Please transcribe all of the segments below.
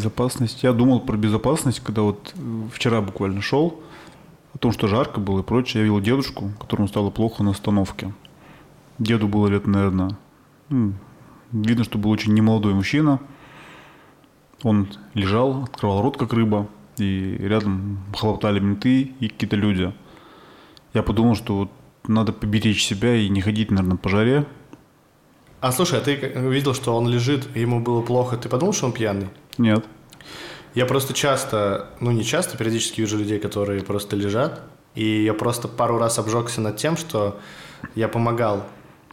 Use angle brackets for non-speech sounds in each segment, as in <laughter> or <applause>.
Безопасность. Я думал про безопасность, когда вот э, вчера буквально шел, о том, что жарко было и прочее. Я видел дедушку, которому стало плохо на остановке. Деду было лет, наверное, ну, видно, что был очень немолодой мужчина. Он лежал, открывал рот, как рыба, и рядом хлоптали менты и какие-то люди. Я подумал, что вот надо поберечь себя и не ходить, наверное, по жаре. А слушай, а ты видел, что он лежит, ему было плохо, ты подумал, что он пьяный? Нет. Я просто часто, ну не часто, периодически вижу людей, которые просто лежат, и я просто пару раз обжегся над тем, что я помогал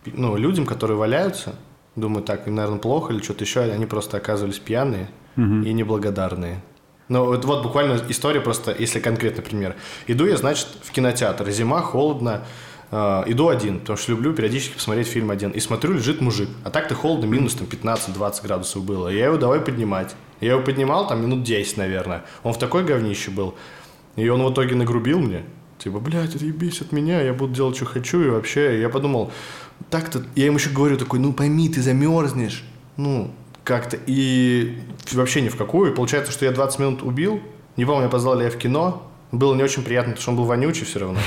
ну, людям, которые валяются, думаю, так, им, наверное, плохо или что-то еще, они просто оказывались пьяные угу. и неблагодарные. Ну, вот, вот буквально история просто, если конкретный пример. Иду я, значит, в кинотеатр, зима, холодно, иду один, потому что люблю периодически посмотреть фильм один. И смотрю, лежит мужик. А так-то холодно, минус там 15-20 градусов было. Я его давай поднимать. Я его поднимал там минут 10, наверное. Он в такой говнище был. И он в итоге нагрубил мне. Типа, блядь, это ебись от меня, я буду делать, что хочу. И вообще, я подумал, так-то... Я ему еще говорю такой, ну пойми, ты замерзнешь. Ну, как-то. И вообще ни в какую. И получается, что я 20 минут убил. Не помню, я позвал ли я в кино. Было не очень приятно, потому что он был вонючий все равно.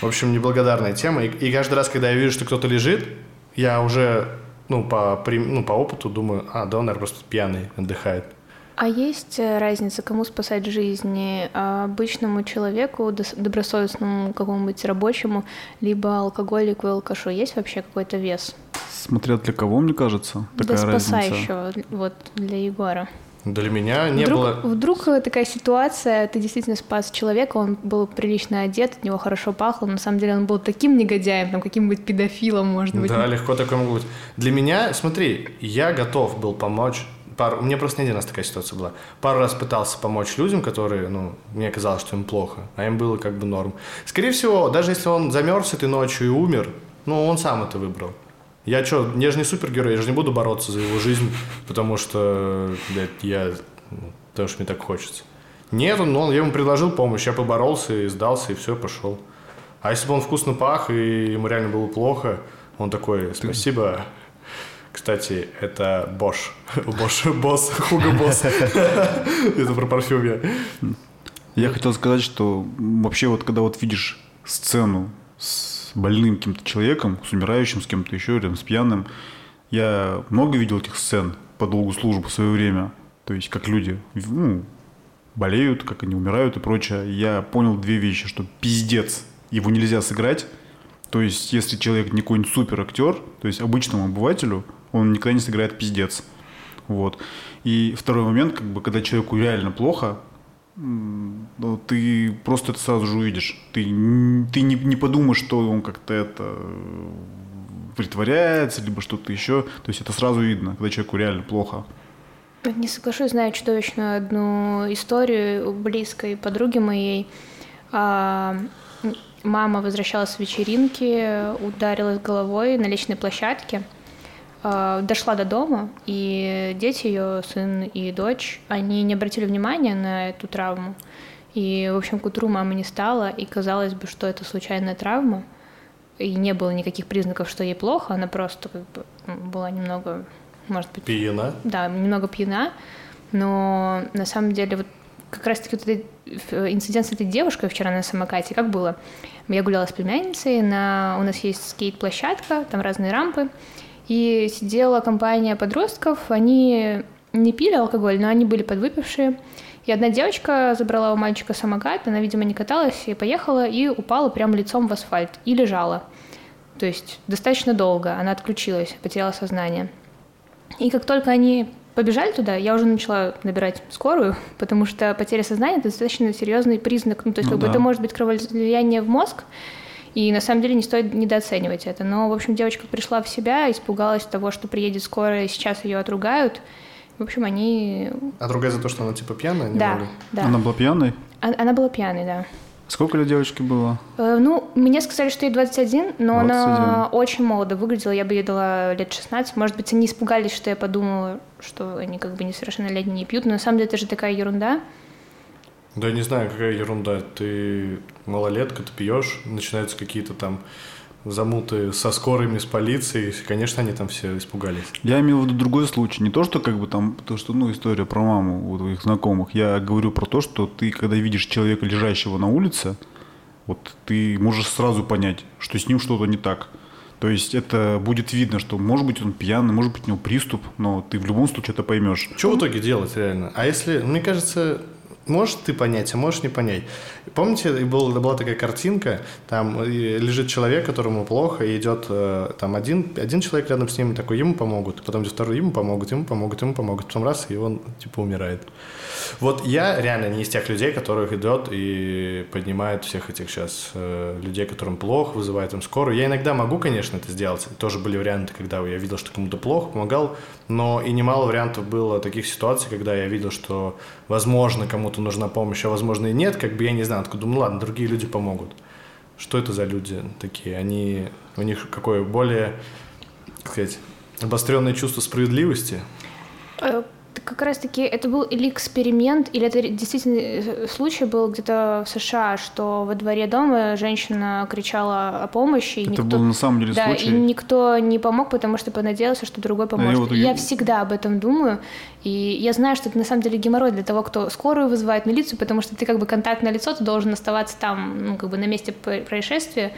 В общем, неблагодарная тема. И, и каждый раз, когда я вижу, что кто-то лежит, я уже, ну, по, ну, по опыту думаю, а, да он, наверное, просто пьяный, отдыхает. А есть э, разница, кому спасать жизни? А обычному человеку, добросовестному какому-нибудь рабочему, либо алкоголику и алкашу? Есть вообще какой-то вес? Смотря для кого, мне кажется, такая для спасающего, разница. вот для Егора. Для меня не вдруг, было... Вдруг такая ситуация, ты действительно спас человека, он был прилично одет, от него хорошо пахло, но на самом деле он был таким негодяем, там, каким-нибудь педофилом, может быть. Да, легко такое могло быть. Для меня, смотри, я готов был помочь пару, у меня просто не один раз такая ситуация была. Пару раз пытался помочь людям, которые, ну, мне казалось, что им плохо, а им было как бы норм. Скорее всего, даже если он замерз этой ночью и умер, ну, он сам это выбрал. Я что, я же не супергерой, я же не буду бороться за его жизнь, потому что, блядь, я, потому что мне так хочется. Нет, он, он, я ему предложил помощь, я поборолся и сдался, и все, пошел. А если бы он вкусно пах, и ему реально было плохо, он такой, спасибо, кстати, это Bosch. <laughs> Bosch, босс, Хуга босс. <laughs> Это про парфюм я. Я хотел сказать, что вообще вот когда вот видишь сцену с больным каким-то человеком, с умирающим, с кем-то еще, рядом с пьяным, я много видел этих сцен по долгу службы в свое время. То есть как люди ну, болеют, как они умирают и прочее. Я понял две вещи, что пиздец, его нельзя сыграть. То есть если человек не какой-нибудь супер актер, то есть обычному обывателю – он никогда не сыграет пиздец. Вот. И второй момент, как бы, когда человеку реально плохо, ты просто это сразу же увидишь. Ты, ты не, не подумаешь, что он как-то это э, притворяется, либо что-то еще. То есть это сразу видно, когда человеку реально плохо. Не соглашусь, знаю чудовищную одну историю близкой подруги моей. А, мама возвращалась с вечеринки, ударилась головой на личной площадке – дошла до дома, и дети ее, сын и дочь, они не обратили внимания на эту травму. И, в общем, к утру мамы не стало, и казалось бы, что это случайная травма, и не было никаких признаков, что ей плохо, она просто как бы была немного, может быть... Пьяна? Да, немного пьяна, но на самом деле вот как раз-таки вот этот инцидент с этой девушкой вчера на самокате, как было? Я гуляла с племянницей, на... у нас есть скейт-площадка, там разные рампы, и сидела компания подростков, они не пили алкоголь, но они были подвыпившие. И одна девочка забрала у мальчика самокат, она, видимо, не каталась и поехала, и упала прямо лицом в асфальт, и лежала. То есть достаточно долго она отключилась, потеряла сознание. И как только они побежали туда, я уже начала набирать скорую, <laughs> потому что потеря сознания – это достаточно серьезный признак. Ну, то есть, ну, как да. бы это может быть кровоизлияние в мозг, и на самом деле не стоит недооценивать это. Но, в общем, девочка пришла в себя, испугалась того, что приедет скорая, и сейчас ее отругают. В общем, они... Отругают за то, что она типа пьяная? Да, могли? да. Она была пьяной? Она, она была пьяной, да. Сколько лет девочке было? Э, ну, мне сказали, что ей 21, но 21. она очень молодо выглядела. Я бы ей дала лет 16. Может быть, они испугались, что я подумала, что они как бы несовершеннолетние не пьют. Но на самом деле это же такая ерунда. Да я не знаю, какая ерунда. Ты малолетка, ты пьешь, начинаются какие-то там замуты со скорыми, с полицией, конечно, они там все испугались. Я имел в виду другой случай. Не то, что как бы там, то, что, ну, история про маму у твоих знакомых. Я говорю про то, что ты, когда видишь человека, лежащего на улице, вот ты можешь сразу понять, что с ним что-то не так. То есть это будет видно, что может быть он пьяный, может быть у него приступ, но ты в любом случае это поймешь. Что в итоге делать реально? А если, мне кажется, можешь ты понять, а можешь не понять. Помните, был, была такая картинка, там лежит человек, которому плохо, и идет э, там один, один человек рядом с ним, такой, ему помогут, потом идет второй, ему помогут, ему помогут, ему помогут, потом раз, и он типа умирает. Вот я реально не из тех людей, которых идет и поднимает всех этих сейчас э, людей, которым плохо, вызывает им скорую. Я иногда могу, конечно, это сделать. Тоже были варианты, когда я видел, что кому-то плохо, помогал, но и немало вариантов было таких ситуаций, когда я видел, что, возможно, кому-то нужна помощь, а возможно и нет, как бы я не знаю, откуда, ну ладно, другие люди помогут. Что это за люди такие? Они, у них какое более, как сказать, обостренное чувство справедливости? Э, как раз-таки это был или эксперимент, или это действительно э, случай был где-то в США, что во дворе дома женщина кричала о помощи. Это никто, был на самом деле да, случай. и никто не помог, потому что понадеялся, что другой поможет. вот И я- всегда об этом думаю, и я знаю, что это на самом деле геморрой для того, кто скорую вызывает, милицию, потому что ты как бы контактное лицо, ты должен оставаться там, ну, как бы на месте происшествия,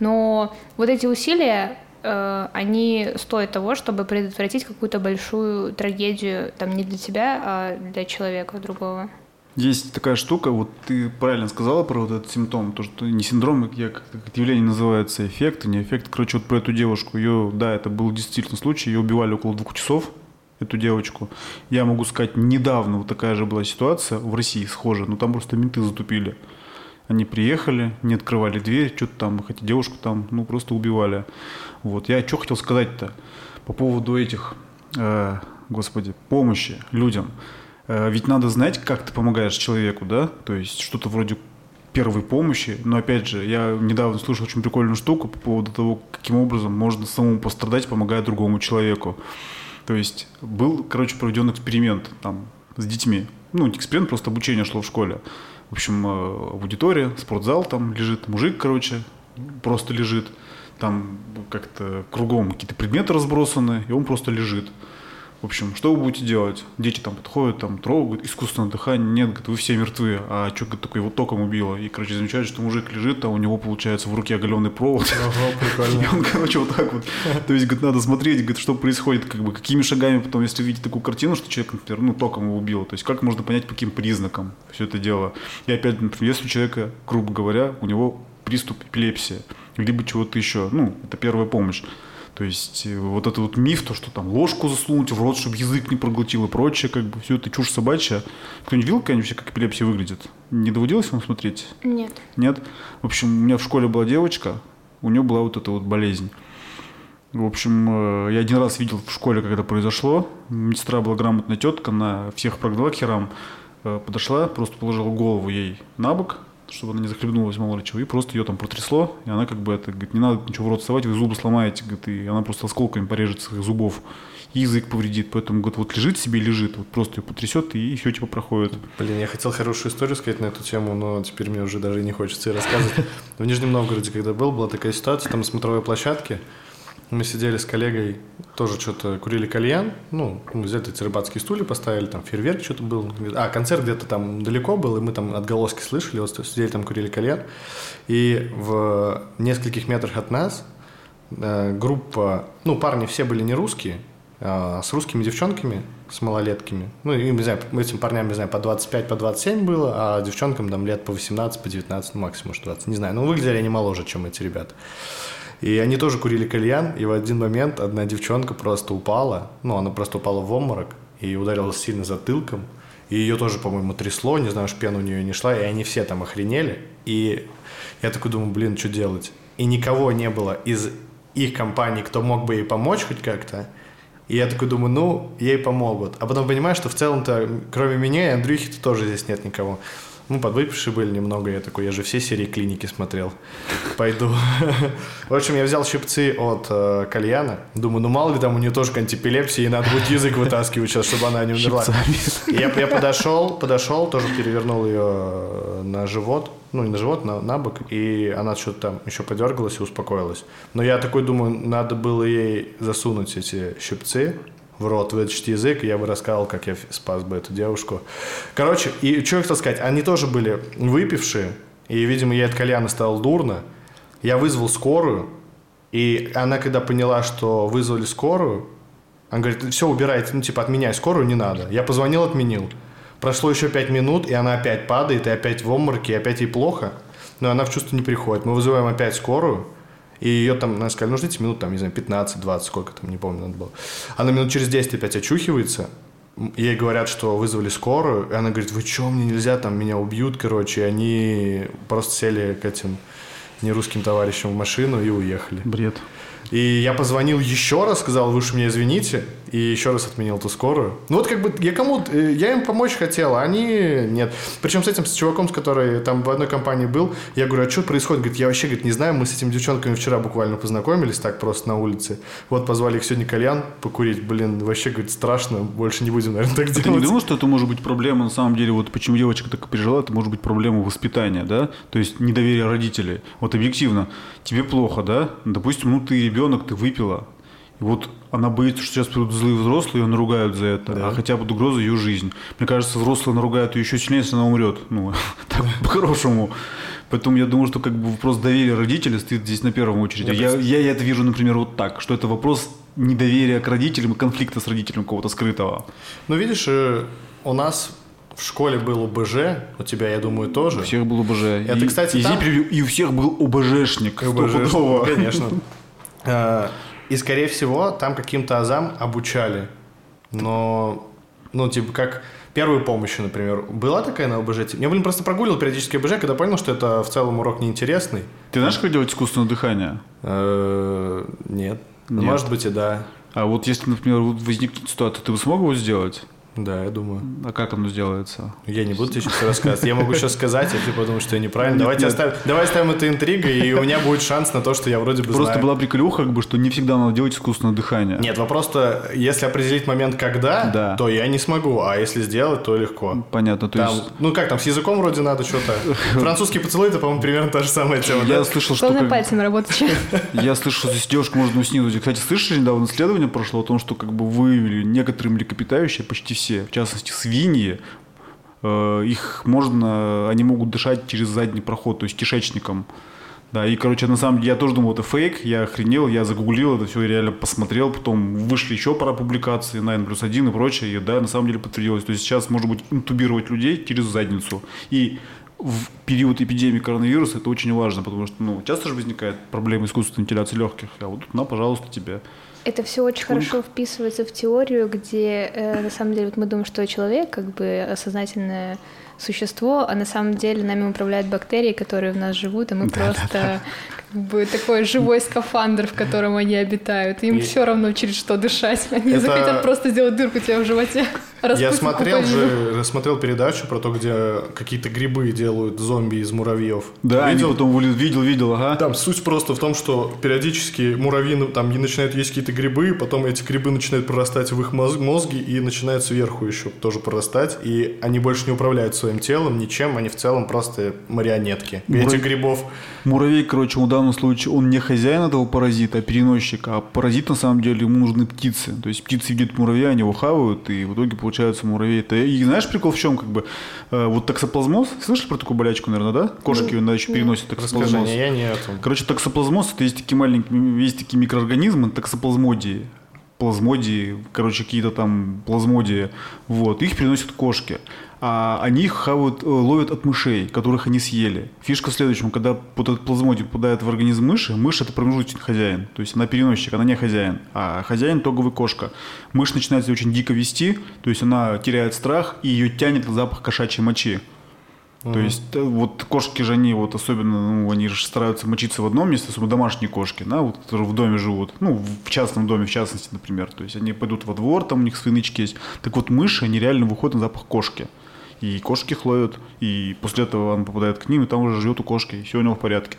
но вот эти усилия, они стоят того, чтобы предотвратить какую-то большую трагедию, там, не для тебя, а для человека другого. Есть такая штука, вот ты правильно сказала про вот этот симптом, то, что не синдром, я как как это явление называется, эффект, не эффект. Короче, вот про эту девушку, ее, да, это был действительно случай, ее убивали около двух часов, эту девочку. Я могу сказать, недавно вот такая же была ситуация в России схожая, но там просто менты затупили. Они приехали, не открывали дверь, что-то там, хотя девушку там, ну, просто убивали. Вот, я что хотел сказать-то по поводу этих, э, господи, помощи людям. Э, Ведь надо знать, как ты помогаешь человеку, да? То есть что-то вроде первой помощи. Но опять же, я недавно слышал очень прикольную штуку по поводу того, каким образом можно самому пострадать, помогая другому человеку. То есть был, короче, проведен эксперимент там с детьми. Ну, не эксперимент, просто обучение шло в школе. Общем, э, аудитория, спортзал там лежит, мужик, короче, просто лежит. Там как-то кругом какие-то предметы разбросаны, и он просто лежит. В общем, что вы будете делать? Дети там подходят, там трогают, искусственное дыхание, нет, говорит, вы все мертвы, а что, говорит, такое его током убило? И, короче, замечают, что мужик лежит, а у него, получается, в руке оголенный провод. И он, короче, вот так вот. То есть, говорит, надо смотреть, говорит, что происходит, как бы, какими шагами потом, если увидите такую картину, что человек, например, ну, током его убило, то есть, как можно понять, по каким признакам все это дело. И опять, например, если у человека, грубо говоря, у него приступ эпилепсии, либо чего-то еще, ну, это первая помощь. То есть э, вот этот вот миф, то, что там ложку засунуть в рот, чтобы язык не проглотил и прочее, как бы все это чушь собачья. Кто-нибудь видел, как вообще, как эпилепсия выглядит? Не доводилось вам смотреть? Нет. Нет? В общем, у меня в школе была девочка, у нее была вот эта вот болезнь. В общем, э, я один раз видел в школе, когда произошло. Медсестра была грамотная тетка, она всех прогнала к херам. Э, Подошла, просто положила голову ей на бок, чтобы она не захлебнулась, мало ли чего, и просто ее там протрясло, и она как бы это, говорит, не надо ничего в рот совать, вы зубы сломаете, говорит, и она просто осколками порежет своих зубов, и язык повредит, поэтому, говорит, вот лежит себе лежит, вот просто ее потрясет, и все типа проходит. Блин, я хотел хорошую историю сказать на эту тему, но теперь мне уже даже не хочется ее рассказывать. <laughs> В Нижнем Новгороде, когда был, была такая ситуация, там смотровой площадке, мы сидели с коллегой, тоже что-то курили кальян, ну, мы взяли эти рыбацкие стулья, поставили, там фейерверк что-то был. А, концерт где-то там далеко был, и мы там отголоски слышали, вот сидели там, курили кальян. И в нескольких метрах от нас э, группа, ну, парни все были не русские, а с русскими девчонками, с малолетками. Ну, и, не знаю, этим парням, не знаю, по 25, по 27 было, а девчонкам там лет по 18, по 19, ну, максимум, может, 20, не знаю. Но выглядели они моложе, чем эти ребята. И они тоже курили кальян, и в один момент одна девчонка просто упала, ну, она просто упала в обморок и ударилась сильно затылком. И ее тоже, по-моему, трясло, не знаю, уж пена у нее не шла, и они все там охренели. И я такой думаю, блин, что делать? И никого не было из их компании, кто мог бы ей помочь хоть как-то. И я такой думаю, ну, ей помогут. А потом понимаю, что в целом-то, кроме меня и Андрюхи-то тоже здесь нет никого. Ну, подвыпившие были немного, я такой, я же все серии клиники смотрел. Пойду. В общем, я взял щипцы от э, кальяна. Думаю, ну мало ли там у нее тоже к антипилепсии, и надо будет язык вытаскивать сейчас, чтобы она не умерла. Я, я подошел, подошел, тоже перевернул ее на живот. ну, не на живот, на, на бок, и она что-то там еще подергалась и успокоилась. Но я такой думаю, надо было ей засунуть эти щипцы в рот, вытащить язык, и я бы рассказал, как я спас бы эту девушку. Короче, и что я хотел сказать, они тоже были выпившие, и, видимо, ей от кальяна стало дурно. Я вызвал скорую, и она, когда поняла, что вызвали скорую, она говорит, все, убирайте, ну, типа, отменяй скорую, не надо. Я позвонил, отменил. Прошло еще пять минут, и она опять падает, и опять в обмороке, и опять ей плохо. Но она в чувство не приходит. Мы вызываем опять скорую, и ее там, она сказали, ну ждите минут, там, не знаю, 15-20, сколько там, не помню, надо было. Она минут через 10 опять очухивается, ей говорят, что вызвали скорую, и она говорит, вы что, мне нельзя, там, меня убьют, короче, и они просто сели к этим нерусским товарищам в машину и уехали. Бред. И я позвонил еще раз, сказал, вы уж меня извините, и еще раз отменил ту скорую. Ну вот как бы я кому э, я им помочь хотел, а они нет. Причем с этим, с чуваком, с которой там в одной компании был, я говорю, а что происходит? Говорит, я вообще говорит, не знаю, мы с этими девчонками вчера буквально познакомились так просто на улице. Вот позвали их сегодня кальян покурить, блин, вообще, говорит, страшно, больше не будем, наверное, так Ты делать. не думал, что это может быть проблема, на самом деле, вот почему девочка так пережила, это может быть проблема воспитания, да? То есть недоверие родителей. Вот объективно, тебе плохо, да? Допустим, ну ты ребенок, ты выпила. Вот она боится, что сейчас придут злые взрослые, ее наругают за это, Да. а хотя бы угроза ее жизнь. Мне кажется, взрослые наругают ее еще сильнее, если она умрет. Ну, <laughs> так, по-хорошему. Поэтому я думаю, что как бы вопрос доверия родителей стоит здесь на первом очереди. Я Я, я, это вижу, например, вот так, что это вопрос недоверия к родителям и конфликта с родителем какого-то скрытого. Ну, видишь, э, у нас в школе был ОБЖ, у тебя, я думаю, тоже. У всех был ОБЖ. Это, и, кстати, и, там- и у всех был ОБЖшник. ОБЖ. Конечно. <laughs> И, скорее всего, там каким-то азам обучали. Но, ну, типа, как первую помощь, например. Была такая на ОБЖ? Я, блин, просто прогуливал периодически ОБЖ, когда понял, что это в целом урок неинтересный. Ты знаешь, как делать искусственное дыхание? Э, Нет. Может быть, и да. А вот если, например, возникнет ситуация, ты бы смог его сделать? Да, я думаю. А как оно сделается? Я не буду тебе сейчас рассказывать. Я могу сейчас сказать, а ты подумаешь, что я неправильно. Нет, Давайте нет. оставим, давай оставим это интригой, и у меня будет шанс на то, что я вроде бы Просто знаю. была приколюха, как бы, что не всегда надо делать искусственное дыхание. Нет, вопрос-то, если определить момент когда, Да. то я не смогу, а если сделать, то легко. Понятно, то Там, есть... ну как там, с языком вроде надо что-то. <laughs> Французский поцелуй, это, по-моему, примерно та же самая тема. Я да? слышал, что... Главное как- пальцем работать. Я слышал, что здесь девушка можно уснуть. Кстати, слышали, недавно исследование прошло о том, что как бы выявили некоторые млекопитающие, почти все, в частности свиньи, э, их можно, они могут дышать через задний проход, то есть кишечником. Да, и, короче, на самом деле, я тоже думал, это фейк, я охренел, я загуглил это все, реально посмотрел, потом вышли еще пара публикаций, 9 плюс 1 и прочее, и да, на самом деле подтвердилось. То есть сейчас можно будет интубировать людей через задницу. И в период эпидемии коронавируса это очень важно, потому что, ну, часто же возникает проблема искусственной вентиляции легких, а вот тут, на, пожалуйста, тебе. Это все очень хорошо вписывается в теорию, где э, на самом деле вот мы думаем, что человек как бы осознательное существо, а на самом деле нами управляют бактерии, которые в нас живут, а мы просто как бы такой живой скафандр, в котором они обитают. Им И- все равно через что дышать. Они Это- захотят просто сделать дырку тебе в животе. <laughs> Я смотрел же, смотрел передачу про то, где какие-то грибы делают зомби из муравьев. Да, Видел? они потом вылез- видел, видел, ага. Там суть просто в том, что периодически муравьи там и начинают есть какие-то грибы, потом эти грибы начинают прорастать в их моз- мозги и начинают сверху еще тоже прорастать, и они больше не управляют своим телом ничем, они в целом просто марионетки Муравь- этих грибов. Муравей, короче, в данном случае, он не хозяин этого паразита, а переносчик, а паразит, на самом деле, ему нужны птицы. То есть птицы видят муравья, они его хавают, и в итоге получается муравей. Это... И знаешь, прикол в чем, как бы, э, вот токсоплазмоз, слышали про такую болячку, наверное, да? Кошки, она еще переносят Расскажи токсоплазмоз. мне, я не это. Короче, токсоплазмоз это есть такие маленькие, есть такие микроорганизмы, токсоплазмодии. Плазмодии, короче, какие-то там плазмодии. Вот, их переносят кошки. А они их хавают, э, ловят от мышей, которых они съели. Фишка в следующем, когда вот этот плазмодий попадает в организм мыши, мышь это промежуточный хозяин. То есть она переносчик, она не хозяин. А хозяин тоговый кошка. Мышь начинает себя очень дико вести, то есть она теряет страх и ее тянет на запах кошачьей мочи. То есть э, вот кошки же они вот особенно, ну, они же стараются мочиться в одном месте, особенно домашние кошки, да, вот, которые в доме живут, ну, в частном доме, в частности, например. То есть они пойдут во двор, там у них свои нычки есть. Так вот мыши, они реально выходят на запах кошки. И кошки их и после этого он попадает к ним, и там уже живет у кошки, и все у него в порядке.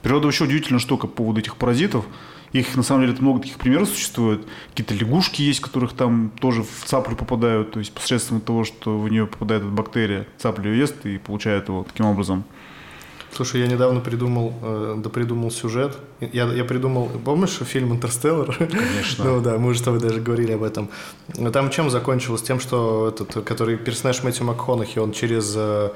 Природа вообще удивительная штука по поводу этих паразитов. Их на самом деле много таких примеров существует. Какие-то лягушки есть, которых там тоже в цаплю попадают, то есть посредством того, что в нее попадает эта бактерия, цапля ее ест и получает его таким образом. Слушай, я недавно придумал, э, да придумал сюжет. Я, я придумал, помнишь фильм «Интерстеллар»? Конечно. ну да, мы же с тобой даже говорили об этом. Там чем закончилось? Тем, что этот, который персонаж Мэтью МакКонахи, он через э,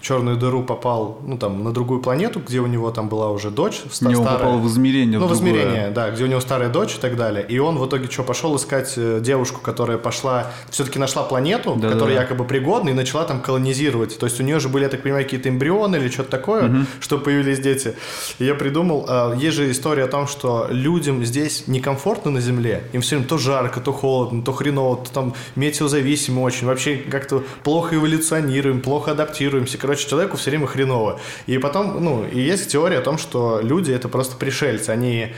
черную дыру попал, ну, там, на другую планету, где у него там была уже дочь ста- Не, он старая. попал в измерение. Ну, в другое. измерение, да, где у него старая дочь и так далее. И он в итоге что, пошел искать э, девушку, которая пошла, все-таки нашла планету, Да-да-да. которая якобы пригодна, и начала там колонизировать. То есть у нее же были, я так понимаю, какие-то эмбрионы или что-то такое, что появились дети. И я придумал, э, есть же история о том, что людям здесь некомфортно на Земле, им все время то жарко, то холодно, то хреново, то там метеозависимы очень, вообще как-то плохо эволюционируем, плохо адаптируемся. Короче, человеку все время хреново. И потом, ну, и есть теория о том, что люди это просто пришельцы, они,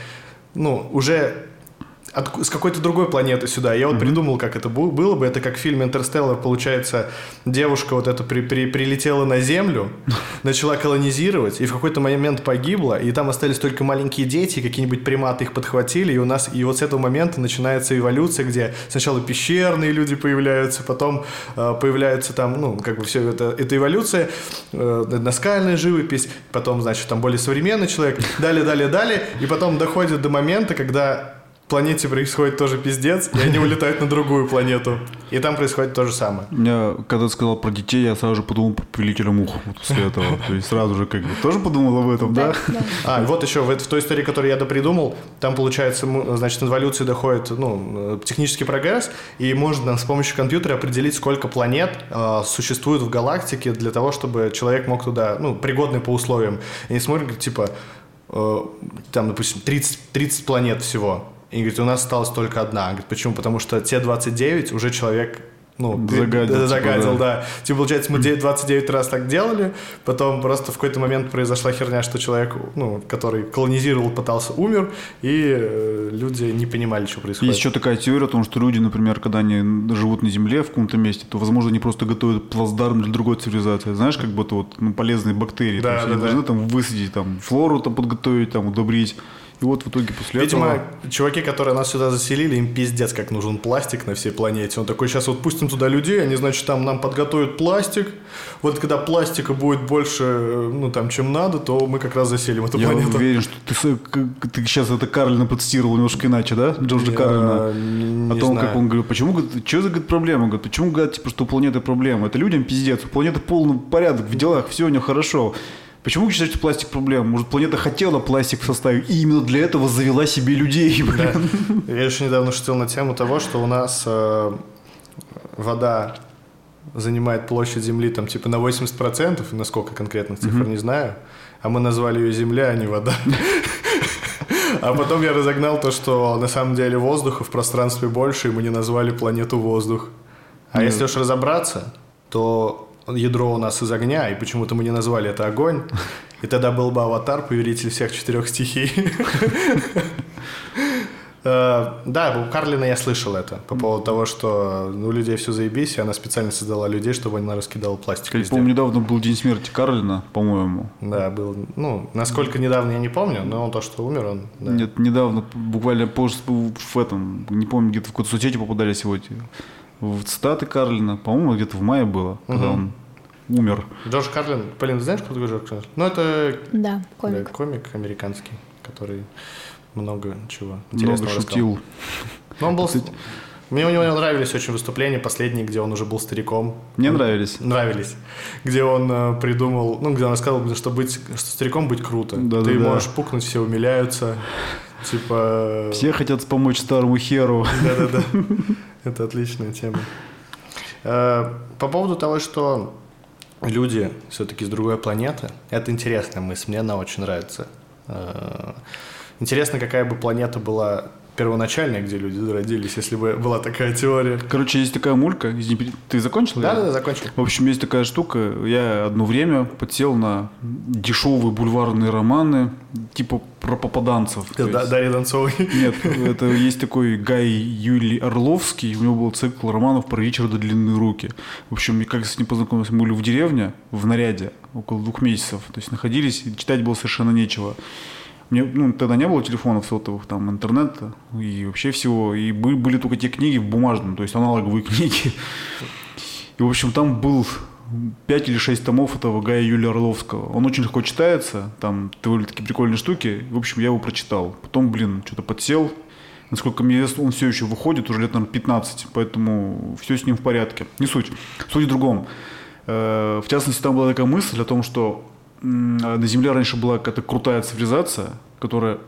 ну, уже от- с какой-то другой планеты сюда. Я вот придумал, как это бу- было бы. Это как в фильме «Интерстеллар», получается, девушка вот эта при- при- прилетела на Землю, <laughs> начала колонизировать, и в какой-то момент погибла, и там остались только маленькие дети, какие-нибудь приматы их подхватили, и у нас, и вот с этого момента начинается эволюция, где сначала пещерные люди появляются, потом э, появляются там, ну, как бы все это, это эволюция, э, наскальная живопись, потом, значит, там более современный человек, далее, далее, далее, и потом доходит до момента, когда планете происходит тоже пиздец, и они улетают на другую планету. И там происходит то же самое. У меня, когда ты сказал про детей, я сразу же подумал про прилетели мух вот после этого. То есть сразу же как бы тоже подумал об этом, да? да. А, и вот еще в, в той истории, которую я допридумал, там, получается, значит, в эволюции доходит ну, э, технический прогресс, и можно с помощью компьютера определить, сколько планет э, существует в галактике для того, чтобы человек мог туда, ну, пригодный по условиям. И они смотрят, говорят, типа, э, там, допустим, 30, 30 планет всего. И говорит, у нас осталась только одна. Говорит, почему? Потому что те 29 уже человек ну, Загадил, типа, загадил, да. да. Типа, получается, мы 9 29 раз так делали, потом просто в какой-то момент произошла херня, что человек, ну, который колонизировал, пытался, умер, и э, люди не понимали, что происходит. Есть еще такая теория о том, что люди, например, когда они живут на Земле в каком-то месте, то, возможно, они просто готовят плацдарм для другой цивилизации. Знаешь, как будто вот ну, полезные бактерии. Да, то есть да, они да. должны там высадить, там, флору там подготовить, там, удобрить. И вот в итоге после Видимо, этого... чуваки, которые нас сюда заселили, им пиздец, как нужен пластик на всей планете. Он такой, сейчас вот пустим туда людей, они, значит, там нам подготовят пластик. Вот когда пластика будет больше, э, ну, там, чем надо, то мы как раз заселим эту Я планету. уверен, что ты, ты сейчас это Карлина процитировал немножко иначе, да? Джорджа Я Карлина. не О том, знаю. как он говорит, почему, говорит, что за говорит, проблема? Говорит, почему говорят, типа, что у планеты проблема? Это людям пиздец, у планеты полный порядок в делах, все у нее хорошо. Почему считаете, пластик проблема? Может, планета хотела пластик в составе, и именно для этого завела себе людей, блин. Да. Я еще недавно шутил на тему того, что у нас э, вода занимает площадь Земли там типа на 80%, насколько конкретных цифр не знаю, а мы назвали ее Земля, а не вода. А потом я разогнал то, что на самом деле воздуха в пространстве больше, и мы не назвали планету воздух. А если уж разобраться, то ядро у нас из огня, и почему-то мы не назвали это огонь. И тогда был бы аватар, повелитель всех четырех стихий. <laughs> Э, Да, у Карлина я слышал это по поводу того, что ну, у людей все заебись, и она специально создала людей, чтобы она раскидала пластик Я помню, недавно был день смерти Карлина, по-моему. Да, был. Ну, насколько недавно я не помню, но он то, что умер, он. Нет, недавно, буквально позже, в этом, не помню, где-то в какой-то соцсети попадали сегодня. В цитаты Карлина, по-моему, где-то в мае было, когда он умер. Джордж Карлин, блин, ты знаешь, кто такой Джордж Карлин? Ну, это Да, да, комик. комик американский, который много чего Много интересного рассказал. шутил. Но он был... Мне у него нравились очень выступления последние, где он уже был стариком. Мне нравились. Нравились. Где он э, придумал, ну, где он рассказывал, что быть, что стариком быть круто. Ты Да-да-да. можешь пукнуть, все умиляются. Типа... Все хотят помочь старому херу. Да-да-да. Это отличная тема. Э, По поводу того, что люди все-таки с другой планеты, это интересная мысль, мне она очень нравится. Э, Интересно, какая бы планета была первоначальная, где люди родились, если бы была такая теория. Короче, есть такая мулька. Ты закончил? её? Да-да-да, закончил. В общем, есть такая штука. Я одно время подсел на дешевые бульварные романы, типа про попаданцев. То Да- есть- Дарья Донцовой. Нет, это есть такой Гай Юлий Орловский, у него был цикл романов про Ричарда Длинные руки. В общем, как с ним познакомился, мы были в деревне, в наряде, около двух месяцев. То есть находились, читать было совершенно нечего. Мне, ну, тогда не было телефонов сотовых, там, интернета и вообще всего. И были, были только те книги в бумажном, то есть аналоговые <laughs> книги. И, в общем, там был 5 или 6 томов этого Гая Юлия Орловского. Он очень легко читается, там довольно такие прикольные штуки. В общем, я его прочитал. Потом, блин, что-то подсел. Насколько мне известно, он все еще выходит, уже лет, наверное, 15, поэтому все с ним в порядке. Не суть. Суть в другом. Э, в частности, там была такая мысль о том, что на Земле раньше была какая-то крутая цивилизация, которая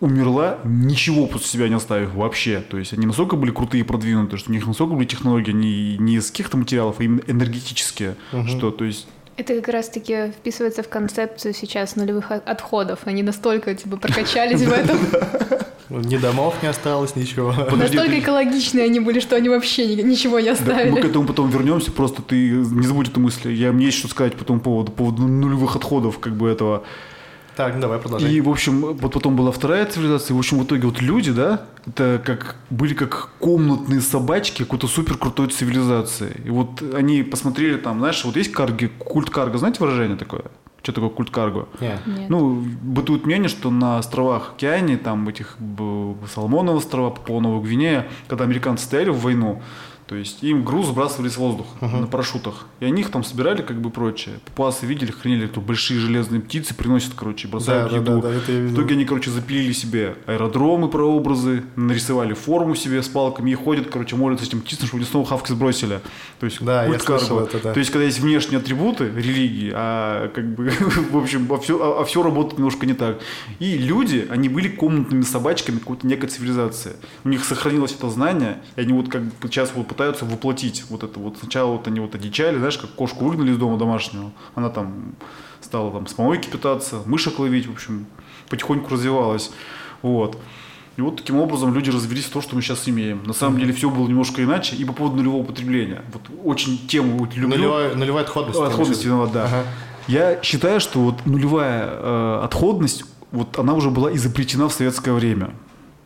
умерла, ничего после себя не оставив вообще. То есть они настолько были крутые и продвинутые, что у них настолько были технологии не, не из каких-то материалов, а именно энергетические, угу. что то есть это как раз-таки вписывается в концепцию сейчас нулевых отходов. Они настолько типа прокачались в этом. Ни домов не осталось, ничего. Настолько экологичные они были, что они вообще ничего не оставили. Мы к этому потом вернемся, просто ты не забудь эту мысль. Я, мне есть что сказать по этому поводу, по поводу нулевых отходов, как бы этого. Так, давай продолжай. И, в общем, вот потом была вторая цивилизация, и, в общем, в итоге вот люди, да, это как, были как комнатные собачки какой-то супер крутой цивилизации. И вот они посмотрели там, знаешь, вот есть карги, культ карга, знаете выражение такое? Что такое культ карго? Нет. Ну, бытует мнение, что на островах Океании, там этих Соломоновых острова, Папуа Новая Гвинея, когда американцы стояли в войну, то есть им груз сбрасывали с воздуха uh-huh. на парашютах. И они их там собирали, как бы прочее. Папуасы видели, хранили, кто большие железные птицы приносят, короче, бросают да, еду. Да, да, да, В итоге они, короче, запилили себе аэродромы, прообразы, нарисовали форму себе с палками и ходят, короче, молятся этим птицам, чтобы они снова хавки сбросили. То есть, да, я слышал это, да. То есть, когда есть внешние атрибуты религии, а как бы, <laughs> в общем, а все, а, а все работает немножко не так. И люди, они были комнатными собачками какой-то некой цивилизации. У них сохранилось это знание, и они вот как бы сейчас вот пытаются воплотить вот это вот. Сначала вот они вот одичали, знаешь, как кошку выгнали из дома домашнего, она там стала там с помойки питаться, мышек ловить, в общем, потихоньку развивалась. Вот. И вот таким образом люди развелись в то, что мы сейчас имеем. На самом деле все было немножко иначе. И по поводу нулевого потребления. Вот очень тему вот люблю. Нулевая, нулевая отходность. Отходность, виноват, да. Ага. Я считаю, что вот нулевая э, отходность, вот она уже была изобретена в советское время,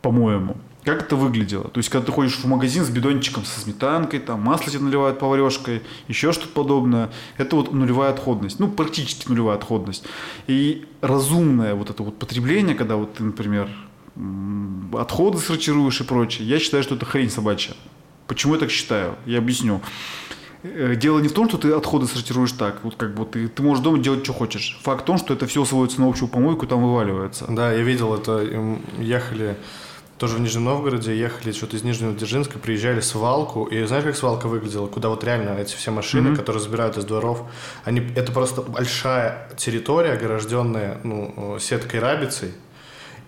по-моему. Как это выглядело? То есть, когда ты ходишь в магазин с бидончиком со сметанкой, там масло тебе наливают поварешкой, еще что-то подобное, это вот нулевая отходность, ну, практически нулевая отходность. И разумное вот это вот потребление, когда вот ты, например, отходы сортируешь и прочее, я считаю, что это хрень собачья. Почему я так считаю? Я объясню. Э, дело не в том, что ты отходы сортируешь так, вот как бы ты, ты можешь дома делать, что хочешь. Факт в том, что это все сводится на общую помойку, там вываливается. Да, я видел это, ехали тоже в Нижнем Новгороде, ехали что-то из Нижнего Дзержинска, приезжали свалку, и знаешь, как свалка выглядела? Куда вот реально эти все машины, mm-hmm. которые забирают из дворов, они, это просто большая территория, огражденная ну, сеткой рабицей,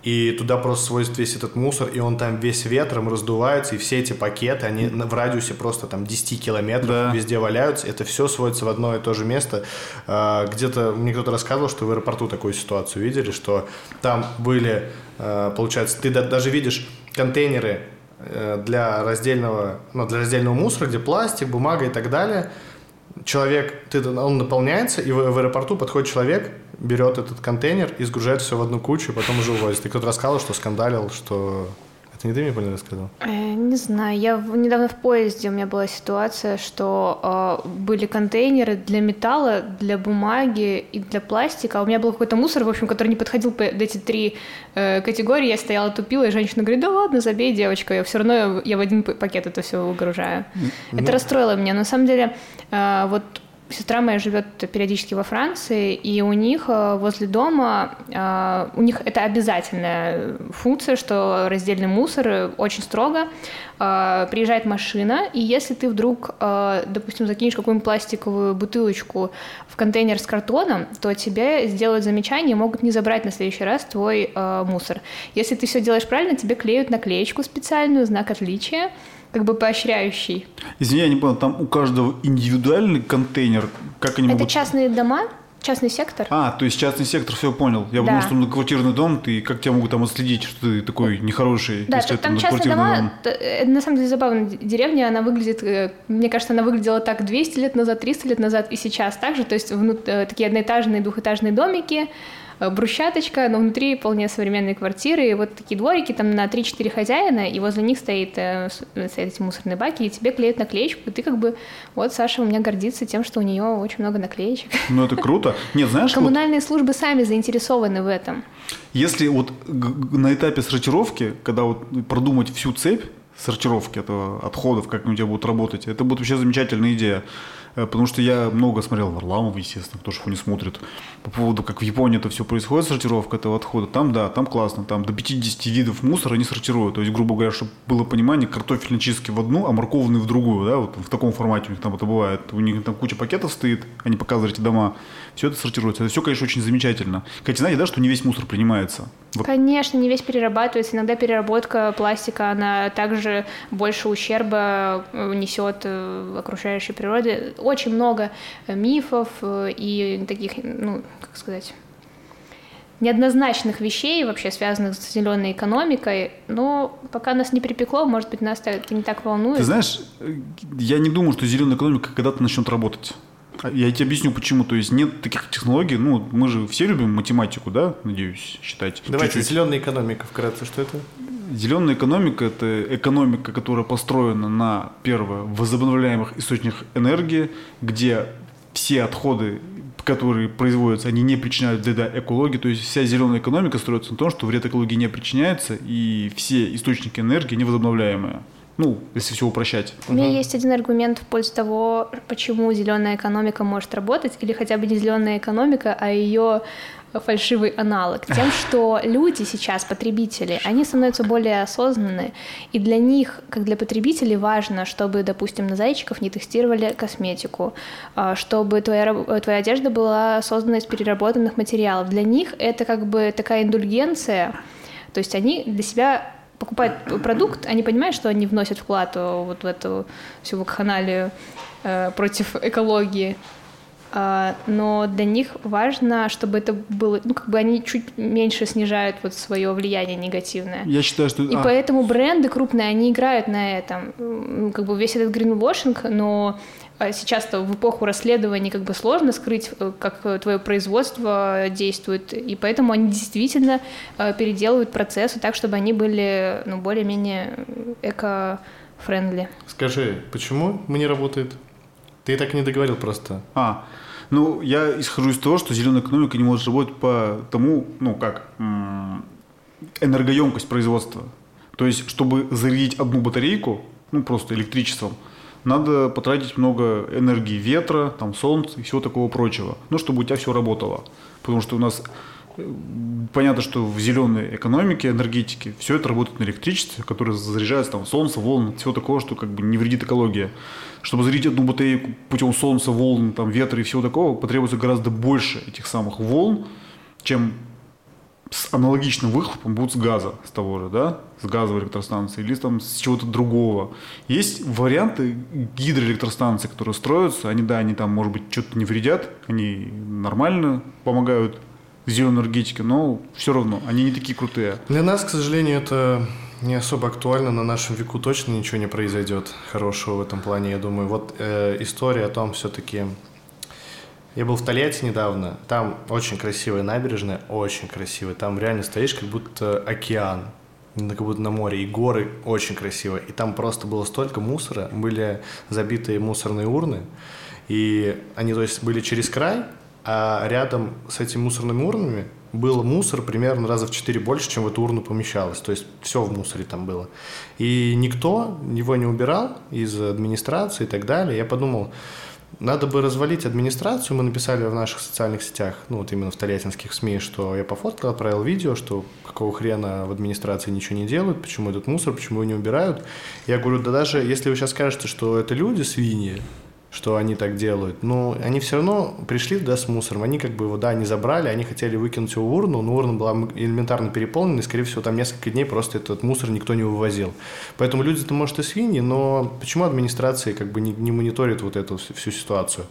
и туда просто свозят весь этот мусор, и он там весь ветром раздувается, и все эти пакеты, они в радиусе просто там 10 километров да. везде валяются, это все сводится в одно и то же место. А, где-то мне кто-то рассказывал, что в аэропорту такую ситуацию видели, что там были, а, получается, ты даже видишь контейнеры э, для раздельного, ну, для раздельного мусора, где пластик, бумага и так далее – человек, ты, он наполняется, и в, в аэропорту подходит человек, берет этот контейнер и сгружает все в одну кучу, и потом уже увозит. И кто-то рассказал, что скандалил, что это не ты мне понял рассказал? Э, не знаю. Я недавно в поезде у меня была ситуация, что э, были контейнеры для металла, для бумаги и для пластика. А у меня был какой-то мусор, в общем, который не подходил под эти три э, категории. Я стояла, тупила, и женщина говорит, да ладно, забей, девочка, я все равно я в один пакет это все выгружаю. Ну... Это расстроило меня. На самом деле, э, вот Сестра моя живет периодически во Франции, и у них э, возле дома, э, у них это обязательная функция, что раздельный мусор очень строго. Э, приезжает машина, и если ты вдруг, допустим, закинешь какую-нибудь пластиковую бутылочку в контейнер с картоном, то тебе сделают замечание могут не забрать на следующий раз твой мусор. Если ты все делаешь правильно, тебе клеют наклеечку специальную, знак отличия, как бы поощряющий. Извини, я не понял, там у каждого индивидуальный контейнер, как они Это могут... частные дома, частный сектор. А, то есть частный сектор, все понял. Я да. думал, что многоквартирный дом, ты как тебя могут там отследить, что ты такой нехороший, да, если там это частные дома, дом. Это, на самом деле забавно. Деревня, она выглядит, э, мне кажется, она выглядела так 200 лет назад, 300 лет назад и сейчас также. То есть внут, э, такие одноэтажные, двухэтажные домики, Э, брусчаточка, но внутри вполне современные квартиры, и вот такие дворики там на 3-4 хозяина, и возле них стоит, э, стоят эти мусорные баки, и тебе клеят наклеечку, и ты как бы, вот Саша у меня гордится тем, что у нее очень много наклеечек. Ну это круто. Нет, знаешь, Коммунальные вот... службы сами заинтересованы в этом. Если вот на этапе сортировки, когда вот продумать всю цепь, сортировки этого отходов, как они у тебя будут работать. Это будет вообще замечательная идея. Э, потому что я много смотрел Варламова, естественно, кто же его не смотрит, по поводу, как в Японии это все происходит, сортировка этого отхода. Там, да, там классно, там до 50 видов мусора они сортируют. То есть, грубо говоря, чтобы было понимание, картофельные чистки в одну, а морковные в другую, да, вот в таком формате у них там это бывает. У них там куча пакетов стоит, они показывают эти дома, все это сортируется. Это все, конечно, очень замечательно. Кстати, знаете, да, что не весь мусор принимается? Вот. Конечно, не весь перерабатывается. Иногда переработка пластика, она также больше ущерба э, несет э, окружающей природе. Очень много мифов э, и таких, ну, как сказать, неоднозначных вещей, вообще связанных с зеленой экономикой, но пока нас не припекло, может быть, нас это не так волнует. Ты знаешь, я не думаю, что зеленая экономика когда-то начнет работать. Я тебе объясню, почему. То есть нет таких технологий. Ну, мы же все любим математику, да, надеюсь, считать. Давайте, Чуть-чуть. зеленая экономика, вкратце, что это? Зеленая экономика – это экономика, которая построена на, первое, возобновляемых источниках энергии, где все отходы, которые производятся, они не причиняют вреда экологии. То есть вся зеленая экономика строится на том, что вред экологии не причиняется, и все источники энергии невозобновляемые. Ну, если все упрощать. У меня есть один аргумент в пользу того, почему зеленая экономика может работать, или хотя бы не зеленая экономика, а ее фальшивый аналог, тем, что люди сейчас, потребители, они становятся более осознанны, и для них, как для потребителей, важно, чтобы, допустим, на зайчиков не тестировали косметику, а, чтобы твоя, твоя одежда была создана из переработанных материалов. Для них это как бы такая индульгенция, то есть они для себя покупают продукт, они понимают, что они вносят вклад вот в эту всю вакханалию э, против экологии. Uh, но для них важно, чтобы это было, ну, как бы они чуть меньше снижают вот свое влияние негативное. Я считаю, что... И а. поэтому бренды крупные, они играют на этом. Как бы весь этот гринвошинг, но а сейчас-то в эпоху расследований как бы сложно скрыть, э, как твое производство действует, и поэтому они действительно э, переделывают процессы так, чтобы они были ну, более-менее эко-френдли. Скажи, почему мы не работает? Ты так и не договорил просто. А, ну, я исхожу из того, что зеленая экономика не может работать по тому, ну, как, энергоемкость производства. То есть, чтобы зарядить одну батарейку, ну, просто электричеством, надо потратить много энергии ветра, там, солнца и всего такого прочего, ну, чтобы у тебя все работало. Потому что у нас понятно, что в зеленой экономике, энергетике все это работает на электричестве, которое заряжается там солнце, волн, всего такого, что как бы не вредит экологии. Чтобы зарядить одну батарейку путем солнца, волн, там, ветра и всего такого, потребуется гораздо больше этих самых волн, чем с аналогичным выхлопом будут с газа, с того же, да, с газовой электростанции или там с чего-то другого. Есть варианты гидроэлектростанций, которые строятся, они, да, они там, может быть, что-то не вредят, они нормально помогают зеленой энергетике, но все равно они не такие крутые. Для нас, к сожалению, это не особо актуально, на нашем веку точно ничего не произойдет хорошего в этом плане, я думаю. Вот э, история о том все-таки, я был в Тольятти недавно. Там очень красивая набережная, очень красивая. Там реально стоишь, как будто океан, как будто на море. И горы очень красиво. И там просто было столько мусора. Были забитые мусорные урны. И они, то есть, были через край, а рядом с этими мусорными урнами был мусор примерно раза в четыре больше, чем в эту урну помещалось. То есть все в мусоре там было. И никто его не убирал из администрации и так далее. Я подумал, надо бы развалить администрацию. Мы написали в наших социальных сетях, ну вот именно в тольяттинских СМИ, что я пофоткал, отправил видео, что какого хрена в администрации ничего не делают, почему этот мусор, почему его не убирают. Я говорю, да даже если вы сейчас скажете, что это люди, свиньи, что они так делают. Но они все равно пришли туда с мусором. Они как бы его, да, не забрали, они хотели выкинуть его в урну, но урна была элементарно переполнена, и, скорее всего, там несколько дней просто этот мусор никто не вывозил. Поэтому люди-то, может, и свиньи, но почему администрация как бы не, не мониторит вот эту всю ситуацию?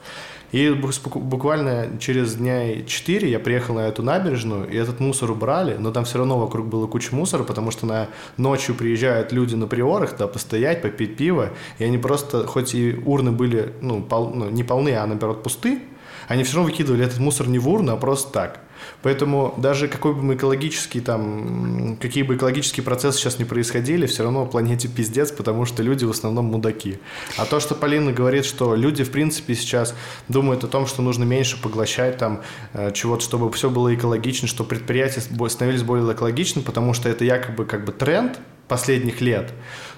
И буквально через дня 4 я приехал на эту набережную, и этот мусор убрали, но там все равно вокруг было куча мусора, потому что на ночью приезжают люди на приорах, да, постоять, попить пиво, и они просто, хоть и урны были, ну, пол, ну не полны, а, наоборот, пусты, они все равно выкидывали этот мусор не в урну, а просто так. Поэтому даже какой бы мы экологический там, какие бы экологические процессы сейчас не происходили, все равно планете пиздец, потому что люди в основном мудаки. А то, что Полина говорит, что люди в принципе сейчас думают о том, что нужно меньше поглощать там э, чего-то, чтобы все было экологично, что предприятия становились более экологичны, потому что это якобы как бы тренд, последних лет.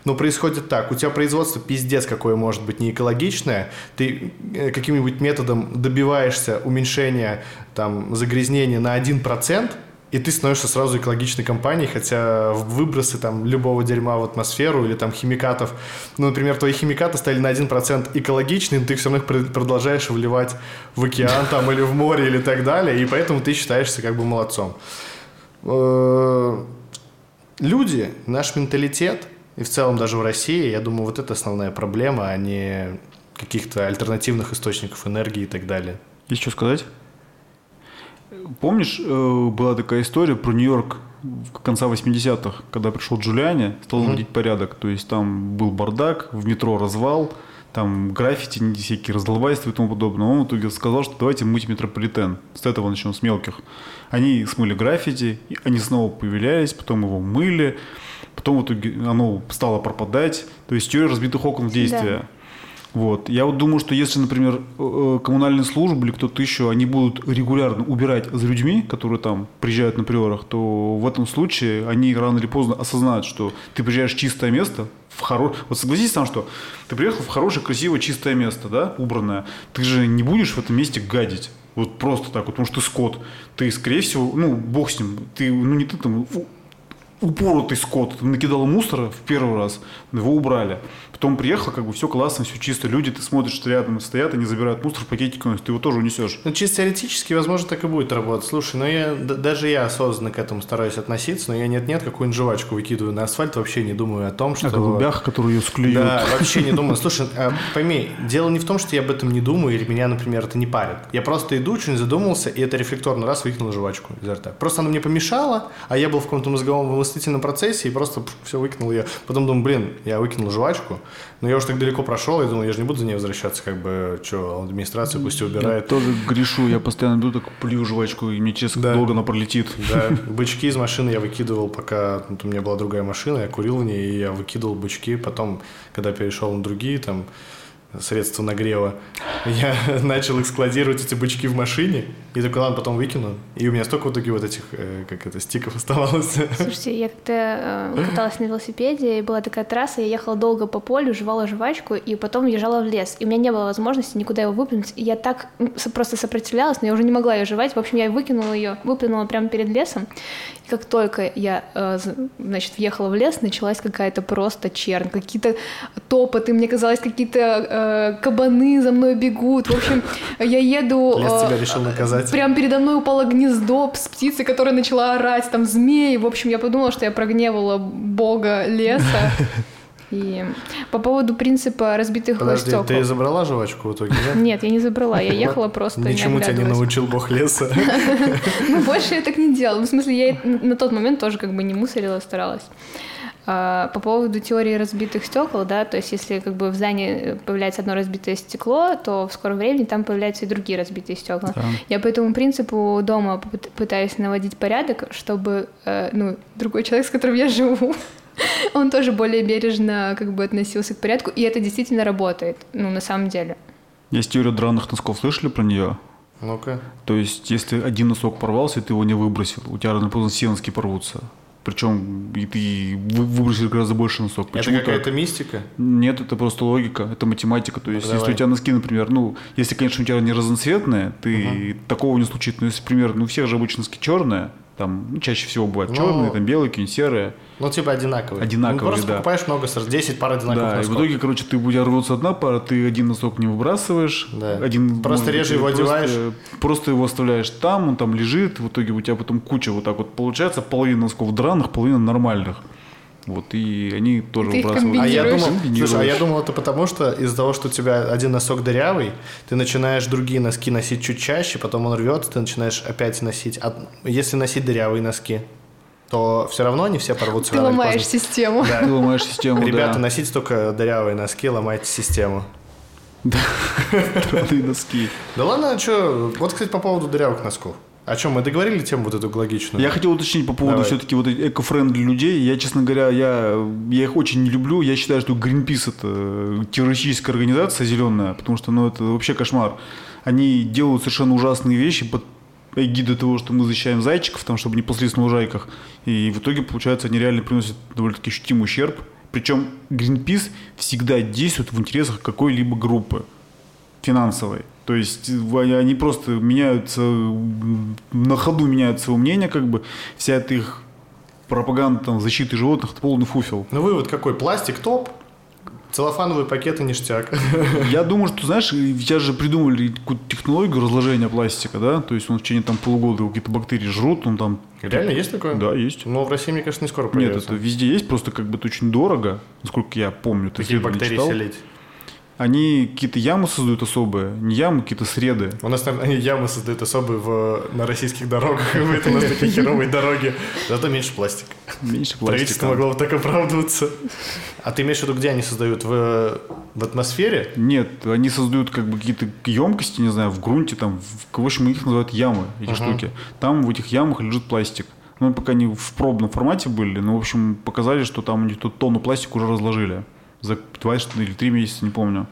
Но происходит так, у тебя производство пиздец какое может быть не экологичное, ты э, каким-нибудь методом добиваешься уменьшения там, загрязнения на 1%, и ты становишься сразу экологичной компанией, хотя выбросы там любого дерьма в атмосферу или там химикатов, ну, например, твои химикаты стали на 1% экологичны, но ты все равно их продолжаешь вливать в океан там или в море или так далее, и поэтому ты считаешься как бы молодцом. Люди, наш менталитет, и в целом даже в России, я думаю, вот это основная проблема, а не каких-то альтернативных источников энергии и так далее. Есть что сказать? Помнишь, э, была такая история про Нью-Йорк конца 80-х, когда пришел Джулиани, стал наводить mm-hmm. порядок. То есть там был бардак, в метро развал, там граффити, всякие раздолбайства и тому подобное. Он в итоге сказал, что давайте мыть метрополитен. С этого начнем, с мелких. Они смыли граффити, они снова появлялись, потом его мыли, потом в итоге оно стало пропадать. То есть теория разбитых окон в действии. Да. Вот. Я вот думаю, что если, например, э, э, коммунальные службы или кто-то еще, они будут регулярно убирать за людьми, которые там приезжают на приорах, то в этом случае они рано или поздно осознают, что ты приезжаешь в чистое место, в хоро... Вот согласись сам, что ты приехал в хорошее, красивое, чистое место, да, убранное. Ты же не будешь в этом месте гадить. Вот просто так вот, потому что ты скот. Ты, скорее всего, ну, бог с ним, ты, ну, не ты там, упоротый скот, накидал мусора в первый раз, его убрали. Потом приехал, как бы все классно, все чисто. Люди, ты смотришь, что рядом стоят, они забирают мусор в пакетик, ты его тоже унесешь. Ну, чисто теоретически, возможно, так и будет работать. Слушай, ну я, даже я осознанно к этому стараюсь относиться, но я нет-нет, какую-нибудь жвачку выкидываю на асфальт, вообще не думаю о том, что... О голубях, которые ее склеют. Да, вообще не думаю. Слушай, а, пойми, дело не в том, что я об этом не думаю, или меня, например, это не парит. Я просто иду, что-нибудь задумался, и это рефлекторно раз выкинул жвачку изо рта. Просто она мне помешала, а я был в каком-то мозговом вымыслительном процессе и просто все выкинул ее. Потом думаю, блин, я выкинул жвачку, но я уже так далеко прошел, я думал, я же не буду за ней возвращаться, как бы, что, администрация пусть убирает. Я тоже грешу, я постоянно иду, так плюю жвачку, и мне честно да. долго она пролетит. Да, <laughs> бычки из машины я выкидывал, пока вот, у меня была другая машина, я курил в ней, и я выкидывал бычки, потом, когда перешел на другие, там, средства нагрева, я <laughs> начал их складировать, эти бычки в машине, и такой, ладно, потом выкину. И у меня столько в итоге вот этих, э, как это, стиков оставалось. Слушайте, я как-то э, каталась на велосипеде, и была такая трасса, я ехала долго по полю, жевала жвачку, и потом въезжала в лес. И у меня не было возможности никуда его выплюнуть. И я так просто сопротивлялась, но я уже не могла ее жевать. В общем, я выкинула ее, выплюнула прямо перед лесом. И как только я, э, значит, въехала в лес, началась какая-то просто чернь, какие-то топоты, мне казалось, какие-то э, кабаны за мной бегут. В общем, я еду... Лес тебя решил наказать. Прям передо мной упало гнездо с птицей, которая начала орать, там змеи. В общем, я подумала, что я прогневала бога леса. <laughs> И по поводу принципа разбитых Подожди, стекол. ты забрала жвачку в итоге, да? Нет, я не забрала, я <laughs> ехала просто Ничему тебя не научил бог леса. <laughs> Ну, больше я так не делала. В смысле, я на тот момент тоже как бы не мусорила, старалась. А, по поводу теории разбитых стекол, да, то есть если как бы в здании появляется одно разбитое стекло, то в скором времени там появляются и другие разбитые стекла. Да. Я по этому принципу дома пытаюсь наводить порядок, чтобы э, ну, другой человек, с которым я живу, <laughs> <laughs> он тоже более бережно как бы относился к порядку, и это действительно работает, ну, на самом деле. Есть теория драных носков, слышали про нее? Ну-ка. То есть, если один носок порвался, и ты его не выбросил, у тебя рано поздно все носки порвутся причем и ты выбросишь гораздо больше носок. Это какая-то мистика? Нет, это просто логика, это математика. То есть, ну, если у тебя носки, например, ну, если, конечно, у тебя не разноцветные, ты угу. такого не случится. Но если, например, ну, у всех же обычно носки черные, там ну, чаще всего бывают ну, черные, там белые, какие-нибудь серые. Ну, типа одинаковые. Одинаковые, ну, просто да. покупаешь много, 10 пар одинаковых Да, носков. и в итоге, короче, ты будешь рваться одна пара, ты один носок не выбрасываешь. Да. Один, просто реже его просто, одеваешь. Просто его оставляешь там, он там лежит, в итоге у тебя потом куча вот так вот получается, половина носков драных, половина нормальных. Вот, и они тоже Ты выбрасывают. А я думал, слушай, а я думал, это потому, что из-за того, что у тебя один носок дырявый, ты начинаешь другие носки носить чуть чаще, потом он рвется, ты начинаешь опять носить. А если носить дырявые носки, то все равно они все порвутся. Ты ломаешь систему. Да. Ты ломаешь систему, Ребята, да. носите только дырявые носки, ломайте систему. Да, носки. Да ладно, а что? Вот, кстати, по поводу дырявых носков. О чем мы договорили тему вот эту экологичную? Я хотел уточнить по поводу Давай. все-таки вот эко-френдли людей. Я, честно говоря, я, я их очень не люблю. Я считаю, что Greenpeace это террористическая организация зеленая, потому что ну, это вообще кошмар. Они делают совершенно ужасные вещи под эгиды того, что мы защищаем зайчиков, там, чтобы не паслись на лужайках. И в итоге, получается, они реально приносят довольно-таки ощутимый ущерб. Причем Greenpeace всегда действует в интересах какой-либо группы финансовой. То есть они просто меняются, на ходу меняют свое мнение, как бы вся эта их пропаганда там, защиты животных – это полный фуфел. Ну вывод какой? Пластик топ, Целлофановые пакеты ништяк. <laughs> Я думаю, что, знаешь, сейчас же придумали какую-то технологию разложения пластика, да? То есть он в течение там полугода какие-то бактерии жрут, он там... Реально есть такое? Да, есть. Но в России, мне кажется, не скоро появится. Нет, это везде есть, просто как бы это очень дорого, насколько я помню. Какие бактерии читал. селить? Они какие-то ямы создают особые, не ямы, какие-то среды. У нас там они ямы создают особые в, на российских дорогах, <laughs> это у нас такие херовые дороги. Зато меньше пластика. Меньше пластика. Правительство могло бы так оправдываться. А ты имеешь в виду, где они создают? В, в атмосфере? Нет, они создают как бы какие-то емкости, не знаю, в грунте, там, в, в общем, их называют ямы, эти uh-huh. штуки. Там в этих ямах лежит пластик. Мы пока не в пробном формате были, но, в общем, показали, что там у них тут тонну пластика уже разложили за два или три месяца, не помню,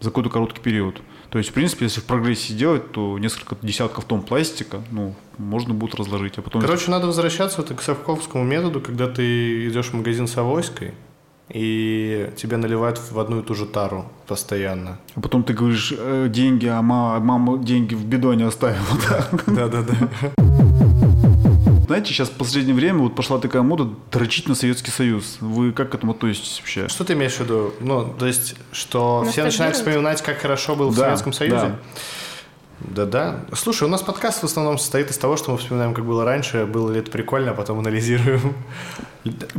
за какой-то короткий период. То есть, в принципе, если в прогрессе сделать, то несколько десятков тонн пластика, ну, можно будет разложить. А потом... Короче, надо возвращаться вот к совковскому методу, когда ты идешь в магазин с авоськой, и тебе наливают в одну и ту же тару постоянно. А потом ты говоришь, э, деньги, а мама, мама деньги в бидоне оставила. Да-да-да. Знаете, сейчас в последнее время вот пошла такая мода дрочить на Советский Союз. Вы как к этому относитесь вообще? Что ты имеешь в виду? Ну, то есть, что все начинают вспоминать, как хорошо было в Советском Союзе? Да. Да-да. Слушай, у нас подкаст в основном состоит из того, что мы вспоминаем, как было раньше, было ли это прикольно, а потом анализируем.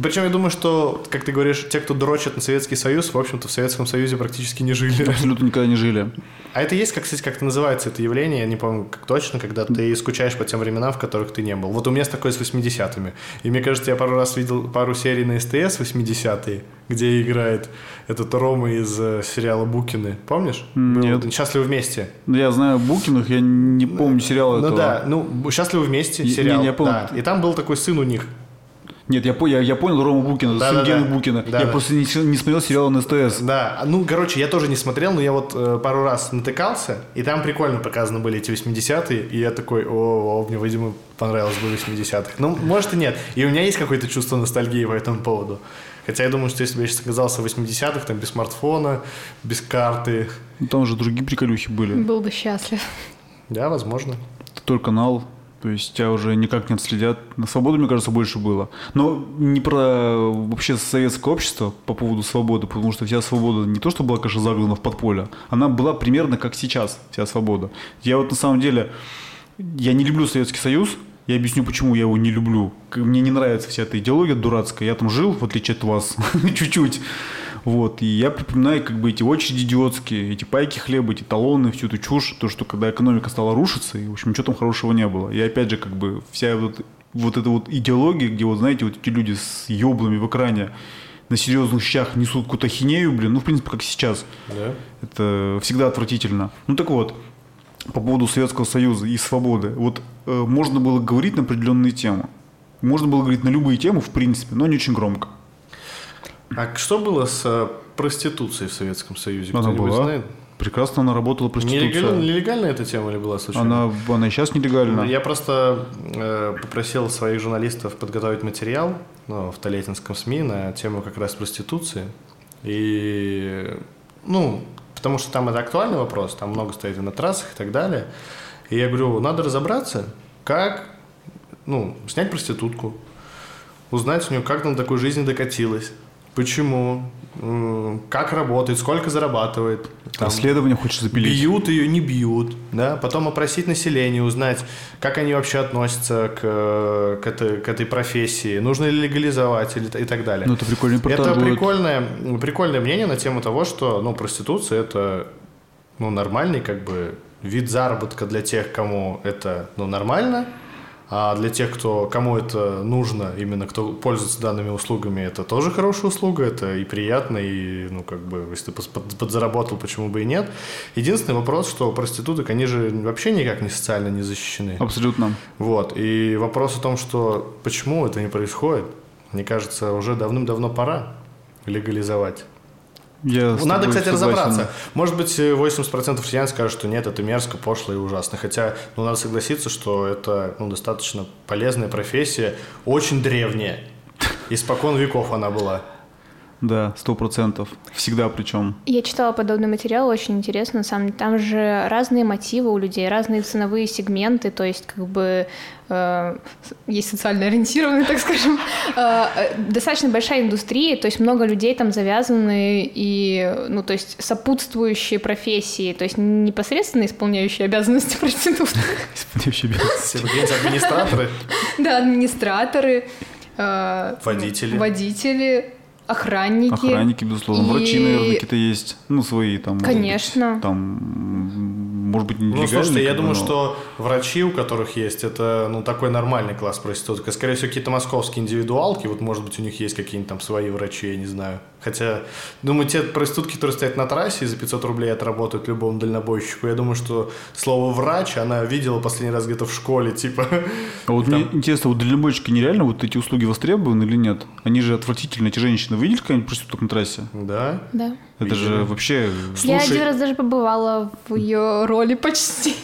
Причем я думаю, что, как ты говоришь, те, кто дрочат на Советский Союз, в общем-то, в Советском Союзе практически не жили. Абсолютно никогда не жили. А это есть, как, кстати, как это называется, это явление, я не помню как точно, когда ты скучаешь по тем временам, в которых ты не был. Вот у меня с такое с 80-ми. И мне кажется, я пару раз видел пару серий на СТС 80-е, где играет этот Рома из э, сериала «Букины». Помнишь? Нет. Был «Счастливы вместе». Ну, я знаю Букиных, я не помню сериала ну, этого. Ну да, ну «Счастливы вместе» сериал. Не, не, я помню. Да. И там был такой сын у них, нет, я, я, я понял Рому Букина, да, сын да, Гены да. Букина. Да, я да. просто не, не смотрел сериал на СТС. Да, ну, короче, я тоже не смотрел, но я вот э, пару раз натыкался, и там прикольно показаны были эти 80-е, и я такой, о, о мне, видимо, понравилось бы 80-х. Ну, может и нет. И у меня есть какое-то чувство ностальгии по этому поводу. Хотя я думаю, что если бы я сейчас оказался в 80-х, там, без смартфона, без карты... Ну, там уже другие приколюхи были. Был бы счастлив. Да, возможно. Только канал то есть тебя уже никак не отследят. На свободу, мне кажется, больше было. Но не про вообще советское общество по поводу свободы, потому что вся свобода не то, что была, конечно, загнана в подполье, она была примерно как сейчас, вся свобода. Я вот на самом деле, я не люблю Советский Союз, я объясню, почему я его не люблю. Мне не нравится вся эта идеология дурацкая. Я там жил, в отличие от вас, <laughs> чуть-чуть. Вот, и я припоминаю как бы эти очереди идиотские, эти пайки хлеба, эти талоны, всю эту чушь, то, что когда экономика стала рушиться, и, в общем, ничего там хорошего не было. И опять же, как бы вся вот, вот эта вот идеология, где вот, знаете, вот эти люди с еблами в экране, на серьезных щах несут какую-то хинею, блин, ну, в принципе, как сейчас. Да. Это всегда отвратительно. Ну, так вот, по поводу Советского Союза и свободы. Вот э, можно было говорить на определенные темы. Можно было говорить на любые темы, в принципе, но не очень громко. А что было с э, проституцией в Советском Союзе? Она была. Знает? Прекрасно она работала проституция. Нелегально, нелегальная эта тема или была случайно? Она, она и сейчас нелегальна. Я просто э, попросил своих журналистов подготовить материал ну, в Толетинском СМИ на тему как раз проституции. И, ну, потому что там это актуальный вопрос, там много стоит и на трассах и так далее. И я говорю, надо разобраться, как, ну, снять проститутку, узнать у нее, как до такой жизни докатилась, Почему? Как работает, сколько зарабатывает. Там, Расследование хочешь запилить. Бьют ее, не бьют. Да? Потом опросить население, узнать, как они вообще относятся к, к, этой, к этой профессии, нужно ли легализовать или, и так далее. Ну, это прикольный Это будет. прикольное, прикольное мнение на тему того, что ну, проституция – это ну, нормальный как бы вид заработка для тех, кому это ну, нормально – а для тех, кто, кому это нужно, именно кто пользуется данными услугами, это тоже хорошая услуга, это и приятно, и, ну, как бы, если ты подзаработал, почему бы и нет. Единственный вопрос, что проституток, они же вообще никак не социально не защищены. Абсолютно. Вот, и вопрос о том, что почему это не происходит, мне кажется, уже давным-давно пора легализовать. Я Надо, кстати, согласен. разобраться. Может быть, э, 80% россиян скажут, что нет, это мерзко, пошло и ужасно. Хотя, ну, надо согласиться, что это ну, достаточно полезная профессия, очень древняя. Испокон веков она была. Да, сто процентов. Всегда причем. Я читала подобный материал, очень интересно. Сам, там же разные мотивы у людей, разные ценовые сегменты, то есть как бы э, есть социально ориентированные, так скажем. Э, э, достаточно большая индустрия, то есть много людей там завязаны и, ну, то есть сопутствующие профессии, то есть не непосредственно исполняющие обязанности проституток. Исполняющий обязанности. Администраторы, Да, администраторы, э, водители. водители, охранники. Охранники, безусловно. И- Врачи, наверное, какие-то есть. Ну, свои там. может быть, Конечно. там, может быть, Ну, нелегальные. слушайте, я думаю, но- что врачи, у которых есть, это, ну, такой нормальный класс проституток. Скорее всего, какие-то московские индивидуалки, вот, может быть, у них есть какие-нибудь там свои врачи, я не знаю. Хотя, думаю, те проститутки, которые стоят на трассе и за 500 рублей отработают любому дальнобойщику, я думаю, что слово «врач» она видела последний раз где-то в школе, типа. А вот мне интересно, вот дальнобойщики нереально вот эти услуги востребованы или нет? Они же отвратительные, эти женщины. Вы видели какая-нибудь проституток на трассе? Да. Да. Это же Видели. вообще... Я Слушай- один раз даже побывала в ее роли почти.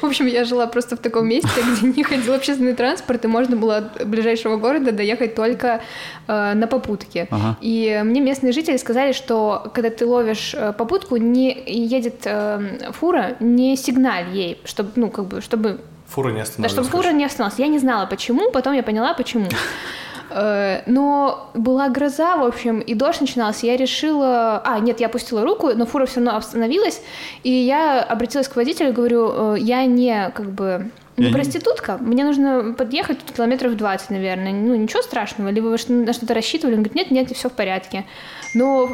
В общем, я жила просто в таком месте, <laughs> где не ходил общественный транспорт, и можно было от ближайшего города доехать только э, на попутке. Ага. И мне местные жители сказали, что когда ты ловишь э, попутку, не едет э, фура, не сигналь ей, чтобы, ну, как бы, чтобы Фура не да, остановилась. чтобы фура не остановилась. Я не знала, почему, потом я поняла, почему. <laughs> Э, Но была гроза, в общем, и дождь начинался. Я решила... А, нет, я опустила руку, но фура все равно остановилась. И я обратилась к водителю, говорю, э, я не, как бы, не- проститутка, мне нужно подъехать тут километров 20, наверное. Ну, ничего страшного. Либо вы на что-то рассчитывали? Он говорит, нет, нет, все в порядке. Но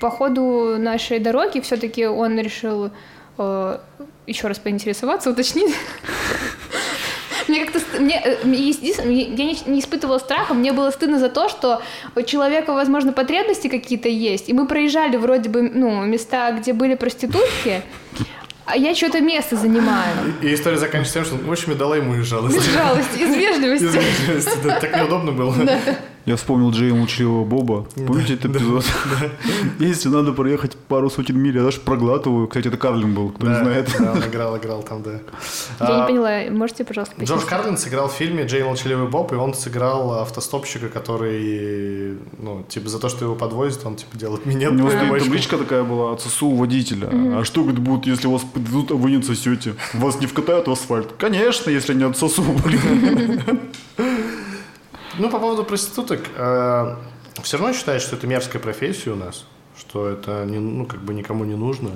по ходу нашей дороги все-таки он решил э, еще раз поинтересоваться, уточнить. <laughs> Мне как-то мне, э, мне я не, не испытывала страха, мне было стыдно за то, что у человека, возможно, потребности какие-то есть, и мы проезжали вроде бы ну, места, где были проститутки, а я что-то место занимаю. И история заканчивается тем, что, в общем, я дала ему из жалости. Из жалости, из вежливости. вежливости, да, Так неудобно было. Я вспомнил Джея Молчаливого Боба. Помните этот <laughs> эпизод? Если надо проехать пару сотен миль, я даже проглатываю. Кстати, это Карлин был, кто не знает. да, он играл, играл там, да. Я не А, поняла, можете, пожалуйста, Джордж? Карлин сыграл в фильме «Джей Молчаливый Боб», и он сыграл автостопщика, который, ну, типа, за то, что его подвозят, он, типа, делает минет. У него стоит табличка такая была от ССУ водителя. А что, говорит, будет, если вас подведут, а вы не? Вас не вкатают в асфальт? Конечно, если не отсосу, блин. <laughs> Ну, по поводу проституток, все равно считаешь, что это мерзкая профессия у нас, что это, не, ну, как бы никому не нужно,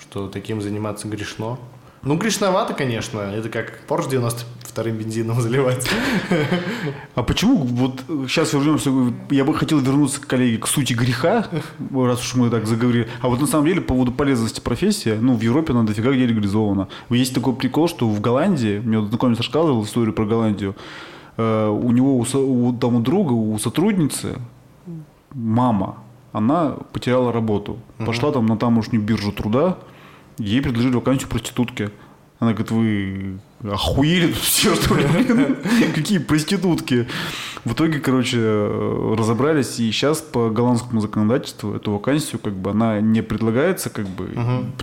что таким заниматься грешно. Ну, грешновато, конечно, это как Porsche 92 бензином <laughs> заливать. А почему вот сейчас вернемся, я бы хотел вернуться, коллеги, к сути греха, раз уж мы так заговорили. А вот на самом деле по поводу полезности профессии, ну, в Европе она дофига где легализована. Есть такой прикол, что в Голландии, мне знакомец рассказывал историю про Голландию, э, у него, у, там у друга, у сотрудницы мама, она потеряла работу. Пошла там на тамошнюю биржу труда, ей предложили вакансию проститутки. Она говорит, вы охуели тут все, что ли? <laughs> Какие проститутки? В итоге, короче, э, разобрались, и сейчас по голландскому законодательству эту вакансию, как бы, она не предлагается, как бы,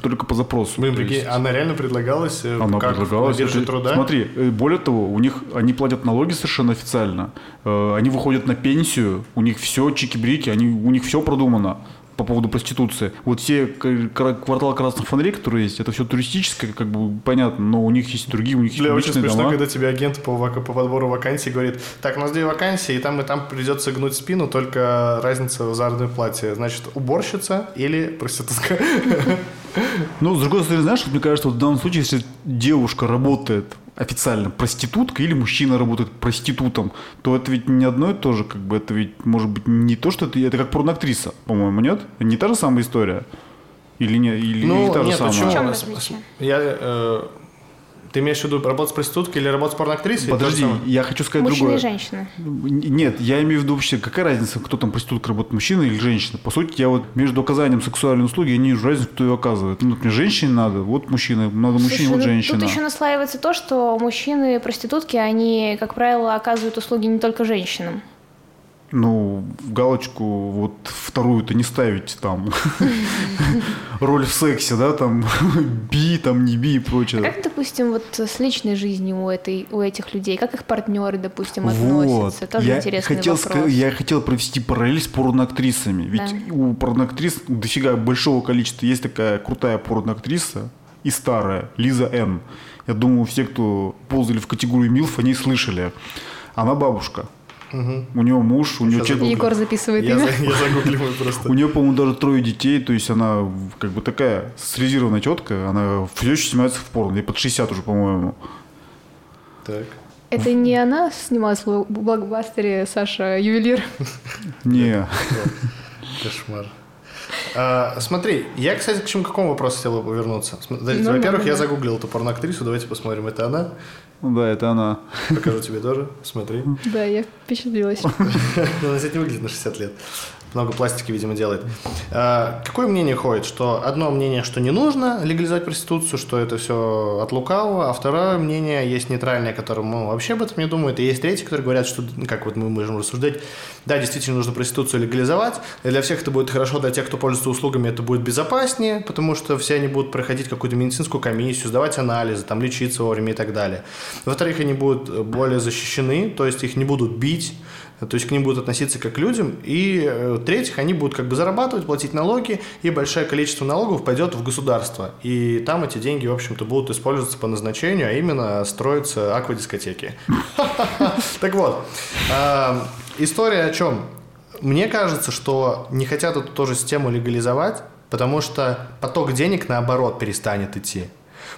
только по запросу. Блин, прикинь, есть она реально предлагалась э, она как предлагалась. Это- труда? Смотри, э, более того, у них они платят налоги совершенно официально. Они выходят на пенсию, у них все чики-брики, они, у них все продумано по поводу проституции. Вот все квартал красных фонарей, которые есть, это все туристическое, как бы понятно, но у них есть другие, у них есть Бля, очень смешно, дома. когда тебе агент по, вак- по подбору вакансий говорит, так, у нас две вакансии, и там и там придется гнуть спину, только разница в заработной плате. Значит, уборщица или проститутка. Ну, с другой стороны, знаешь, мне кажется, в данном случае, если девушка работает официально проституткой или мужчина работает проститутом, то это ведь не одно и то же, как бы это ведь может быть не то, что это, это как порноактриса, по-моему, нет? Не та же самая история? Или не, или, или та же Ну, нет, самая? почему? Я, э, ты имеешь в виду работать с проституткой или работать с порноактрисой? Подожди, я хочу сказать Мужчины другое. и женщины. Нет, я имею в виду вообще, какая разница, кто там проститутка работает, мужчина или женщина. По сути, я вот между оказанием сексуальной услуги я не вижу разницы, кто ее оказывает. Ну, например, женщине надо, вот мужчина, надо мужчине, Слушай, вот ну, женщина. Тут еще наслаивается то, что мужчины проститутки, они, как правило, оказывают услуги не только женщинам. Ну, галочку вот вторую-то не ставить там <laughs> роль в сексе, да, там <laughs> би, там не би и прочее. Как, допустим, вот с личной жизнью у, этой, у этих людей, как их партнеры, допустим, Вот. относятся? Тоже я интересный хотел, вопрос. я хотел провести параллель с порноактрисами. Ведь Да. у порноактрис дофига большого количества. Есть такая крутая порноактриса и старая, Лиза Н. Я думаю, все, кто ползали в категорию МИЛФ, они слышали. Она бабушка. У нее муж, у нее, Сейчас. Егор записывает Я, имя. за- я загугливаю просто. у нее, по-моему, даже трое детей, то есть она как бы такая социализированная тетка, она все еще снимается в порно, ей под 60 уже, по-моему. Так. Это не она снималась в блокбастере Саша Ювелир? Не, Кошмар. А, смотри, я, кстати, к чему к какому вопросу хотел бы вернуться? Нормально, Во-первых, я загуглил эту порноактрису, давайте посмотрим, это она. Ну да, это она. Покажу тебе тоже, смотри. Да, я впечатлилась. <laughs> Она, кстати, не выглядит на 60 лет. Много пластики, видимо, делает. А, Какое мнение ходит? Что одно мнение, что не нужно легализовать проституцию, что это все от лукавого, а второе мнение есть нейтральное, которое ну, вообще об этом не думают, и есть третье, которые говорят, что, ну, как вот мы можем рассуждать, да, действительно нужно проституцию легализовать, и для всех это будет хорошо, для тех, кто пользуется услугами, это будет безопаснее, потому что все они будут проходить какую-то медицинскую комиссию, сдавать анализы, там, лечиться вовремя и так далее. Во-вторых, они будут более защищены, то есть их не будут бить, то есть к ним будут относиться как к людям. И э, в-третьих, они будут как бы зарабатывать, платить налоги, и большое количество налогов пойдет в государство. И там эти деньги, в общем-то, будут использоваться по назначению, а именно строятся аквадискотеки. <laughs> Так вот, а, история о чем? Мне кажется, что не хотят эту тоже систему легализовать, потому что поток денег, наоборот, перестанет идти.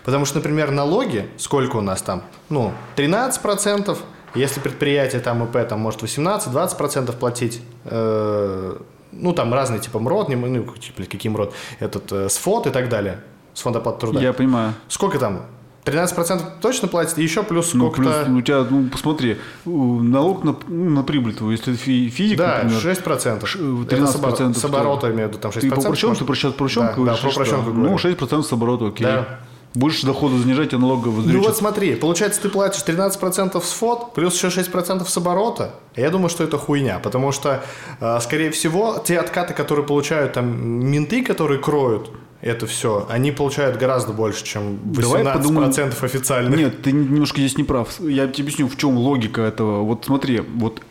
Потому что, например, налоги, сколько у нас там? Ну, 13%, если предприятие там ИП там может 18-20% платить, э, ну, там разные типа МРОД, не, ну, типа, какие МРОД, этот, э, СФОД и так далее, с фонда оплаты труда. Я понимаю. Сколько там? 13% точно платит, и еще плюс Ну, плюс сколько-то... у тебя, ну, посмотри, налог на, ну, на прибыль твою, если ты фи- физик, да, например, 6%. ш- Это 13% с, обор- с оборота, имею в виду, там 6%. ты по прочему, может? ты про сейчас прочем Да, говоришь? да, про говорю. Ну, 6% с оборота, окей. Да. Больше дохода занижать, а налога Ну вот смотри, получается, ты платишь 13% с фот, плюс еще 6% с оборота. Я думаю, что это хуйня, потому что, э, скорее всего, те откаты, которые получают там менты, которые кроют это все, они получают гораздо больше, чем 18% Давай подумаем. официальных. Нет, ты немножко здесь не прав. Я тебе объясню, в чем логика этого. Вот смотри, вот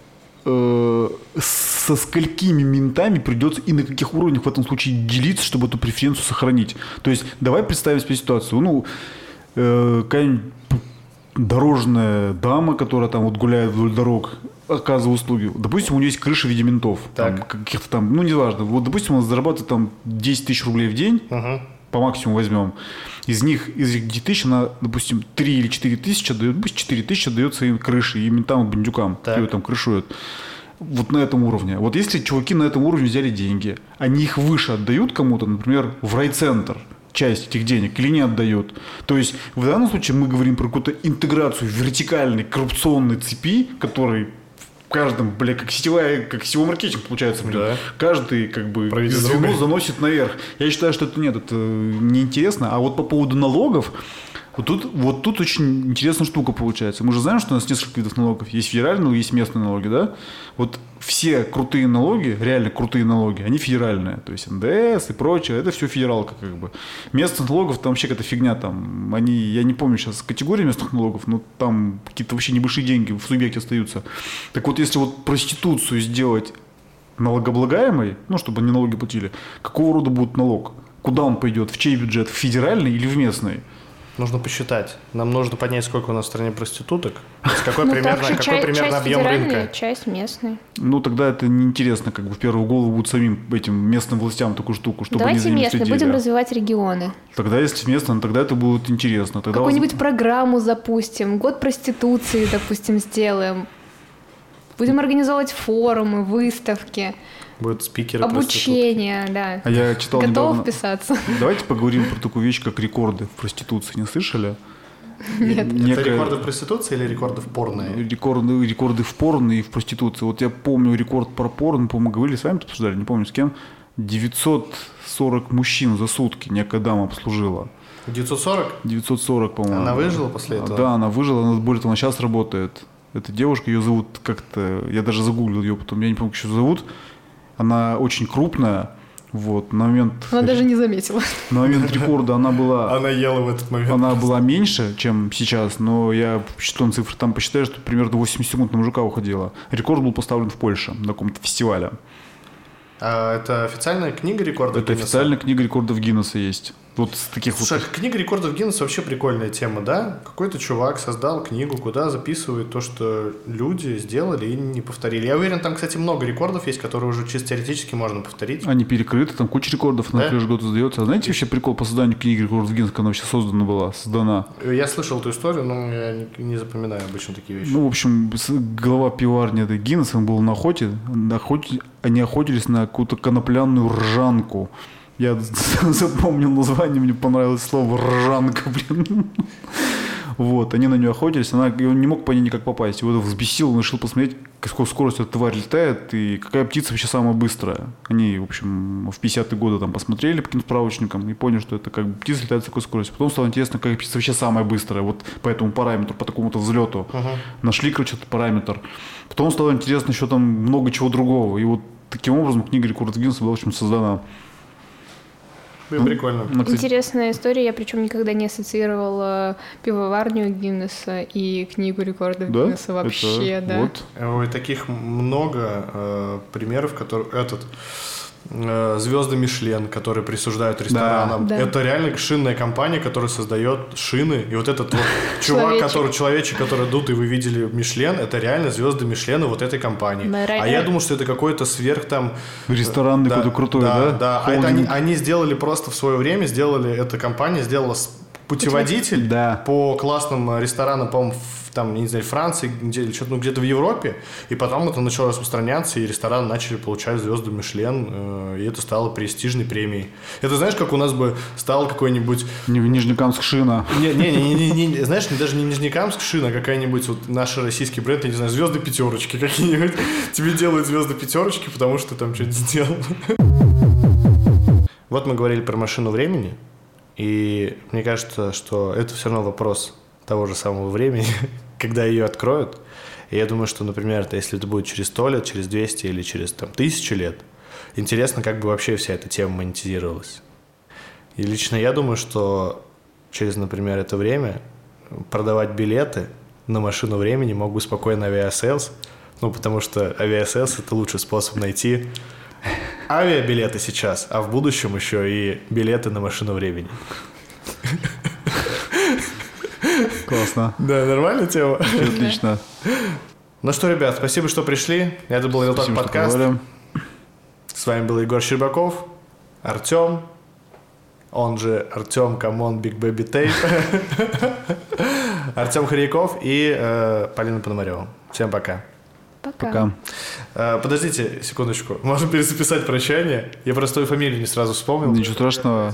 э, со сколькими ментами придется и на каких уровнях в этом случае делиться, чтобы эту преференцию сохранить. То есть давай представим себе ситуацию. Ну, э, какая-нибудь дорожная дама, которая там вот гуляет вдоль дорог, оказывает услуги. Допустим, у нее есть крыша в виде ментов. Там, Так. каких-то там, ну, неважно. Вот, допустим, он зарабатывает там 10 тысяч рублей в день, Мгм. По максимуму возьмем. Из них, из этих 10 тысяч, она, допустим, 3 или 4 тысячи отдает, пусть 4 тысячи отдает своим крыши и ментам, и бандюкам, которые там крышуют. Вот на этом уровне. Вот если чуваки на этом уровне взяли деньги, они их выше отдают кому-то, например, в райцентр, часть этих денег, или не отдают. То есть в данном случае мы говорим про какую-то интеграцию вертикальной коррупционной цепи, который в каждом, бля, как сетевая, как сетевой маркетинг получается, блин. Да. Каждый как бы звено заносит наверх. Я считаю, что это нет, это неинтересно. А вот по поводу налогов, вот тут, вот тут очень интересная штука получается. Мы же знаем, что у нас несколько видов налогов. Есть федеральные, есть местные налоги, да? Вот все крутые налоги, реально крутые налоги, они федеральные. То есть НДС и прочее, это все федералка как бы. Местных налогов там вообще какая-то фигня там. Они, я не помню сейчас категории местных налогов, но там какие-то вообще небольшие деньги в субъекте остаются. Так вот, если вот проституцию сделать налогооблагаемой, ну, чтобы они налоги платили, какого рода будет налог? Куда он пойдет? В чей бюджет? В федеральный или в местный? Нужно посчитать. Нам нужно понять, сколько у нас в стране проституток, какой <laughs> Ну, примерно, какой ча- примерно часть объем рынка. часть местной. Ну, тогда это неинтересно, как бы в первую голову будет самим этим местным властям такую штуку, чтобы они Давайте за ними местные, следили. будем развивать регионы. Тогда, если местно, тогда это будет интересно. Тогда Какую-нибудь программу запустим, год проституции, допустим, сделаем. Будем организовывать форумы, выставки, Будут спикеры обучение, да. А я читал Готов недавно... вписаться? Давайте поговорим про такую вещь, как рекорды в проституции. Не слышали? Нет. Это Некая- рекорды в проституции или рекорды в порно? Рекорды, рекорды в порно и в проституции. Вот я помню рекорд про порно, по-моему, говорили с вами, обсуждали, не помню с кем. 940 мужчин за сутки некая дама обслужила. 940? 940, по-моему. Она выжила после этого? Да, она выжила, она, более того, она сейчас работает. Эта девушка, ее зовут как-то... Я даже загуглил ее потом, я не помню, как ее зовут. Она очень крупная. Вот, на момент... Она даже не заметила. <laughs> На момент рекорда она была... <laughs> Она ела в этот момент. Она была меньше, чем сейчас, но я посчитал цифры, там посчитаю, что примерно 80 секунд на мужика уходила. Рекорд был поставлен в Польше на каком-то фестивале. А это официальная книга рекордов Это Гиннесса? официальная книга рекордов Гиннесса есть. Вот с таких Слушай, вот... книга рекордов Гиннесса вообще прикольная тема, да? Какой-то чувак создал книгу, куда записывает то, что люди сделали и не повторили. Я уверен, там, кстати, много рекордов есть, которые уже чисто теоретически можно повторить. Они перекрыты, там куча рекордов на Да? год издается. А знаете вообще прикол по созданию книги рекордов Гиннесса, как она вообще создана была, создана? Я слышал эту историю, но я не, не запоминаю обычно такие вещи. Ну, в общем, глава пиварни этой Гиннесса, он был на охоте, на охоте- они охотились на какую-то конопляную ржанку. Я <laughs> запомнил название, мне понравилось слово ржанка, блин. Вот, они на нее охотились, она, и он не мог по ней никак попасть. Его взбесил, он решил посмотреть, какой скоростью эта тварь летает и какая птица вообще самая быстрая. Они, в общем, в 50-е годы там посмотрели по каким-то справочникам и поняли, что это как бы птица летает с такой скоростью. Потом стало интересно, какая птица вообще самая быстрая, вот по этому параметру, по такому-то взлету. Нашли, короче, этот параметр. Потом стало интересно еще там много чего другого. И вот таким образом книга рекордов Гиннесса была, в общем, создана. Блин, прикольно. Она, кстати, Интересная история, я причем никогда не ассоциировала пивоварню Гиннесса и книгу рекордов да? Гиннесса вообще, Это да. Вот. Ой, таких много э, примеров, которые этот звезды Мишлен, которые присуждают ресторанам. Да. Это реально шинная компания, которая создает шины. И вот этот вот <laughs> чувак, Человечек. который человечек, который дут, и вы видели Мишлен, это реально звезды Мишлена вот этой компании. Да, А я думал, что это какой-то сверх там Ресторанный какой-то крутой, да? Да, А это они, сделали просто в свое время, сделали, эта компания сделала путеводитель Да. по классным э, ресторанам, по-моему, там, не знаю, Франции, где, или что-то, ну, где-то в Европе, и потом это начало распространяться, и рестораны начали получать звезду Мишлен, э, и это стало престижной премией. Это знаешь, как у нас бы стал какой-нибудь Не Нижнекамск шина. не, не, не, не, не, не, знаешь, не- даже не Нижнекамск шина, а какая-нибудь вот наш российский бренд, я не знаю, звезды пятерочки какие-нибудь. Тебе делают звезды пятерочки, потому что там что-то сделал. Вот мы говорили про машину времени, и мне кажется, что это все равно вопрос того же самого времени, когда ее откроют. И я думаю, что, например, это если это будет через 100 лет, через 200 или через там, 1000 лет, интересно, как бы вообще вся эта тема монетизировалась. И лично я думаю, что через, например, это время продавать билеты на машину времени мог бы спокойно Aviasales, ну, потому что Aviasales – это лучший способ найти авиабилеты сейчас, а в будущем еще и билеты на машину времени. Классно. <laughs> Да, нормальная тема. Отлично. <laughs> Ну что, ребят, спасибо, что пришли. Это был что подкаст. С вами был Егор Щербаков, Артем, он же Артем Come on Big Baby Tape, Артем Хряков и э, Полина Пономарева. Всем пока. Пока. Пока. Э, подождите секундочку, <laughs> можно перезаписать прощание? Я просто твою фамилию не сразу вспомнил. Ничего страшного.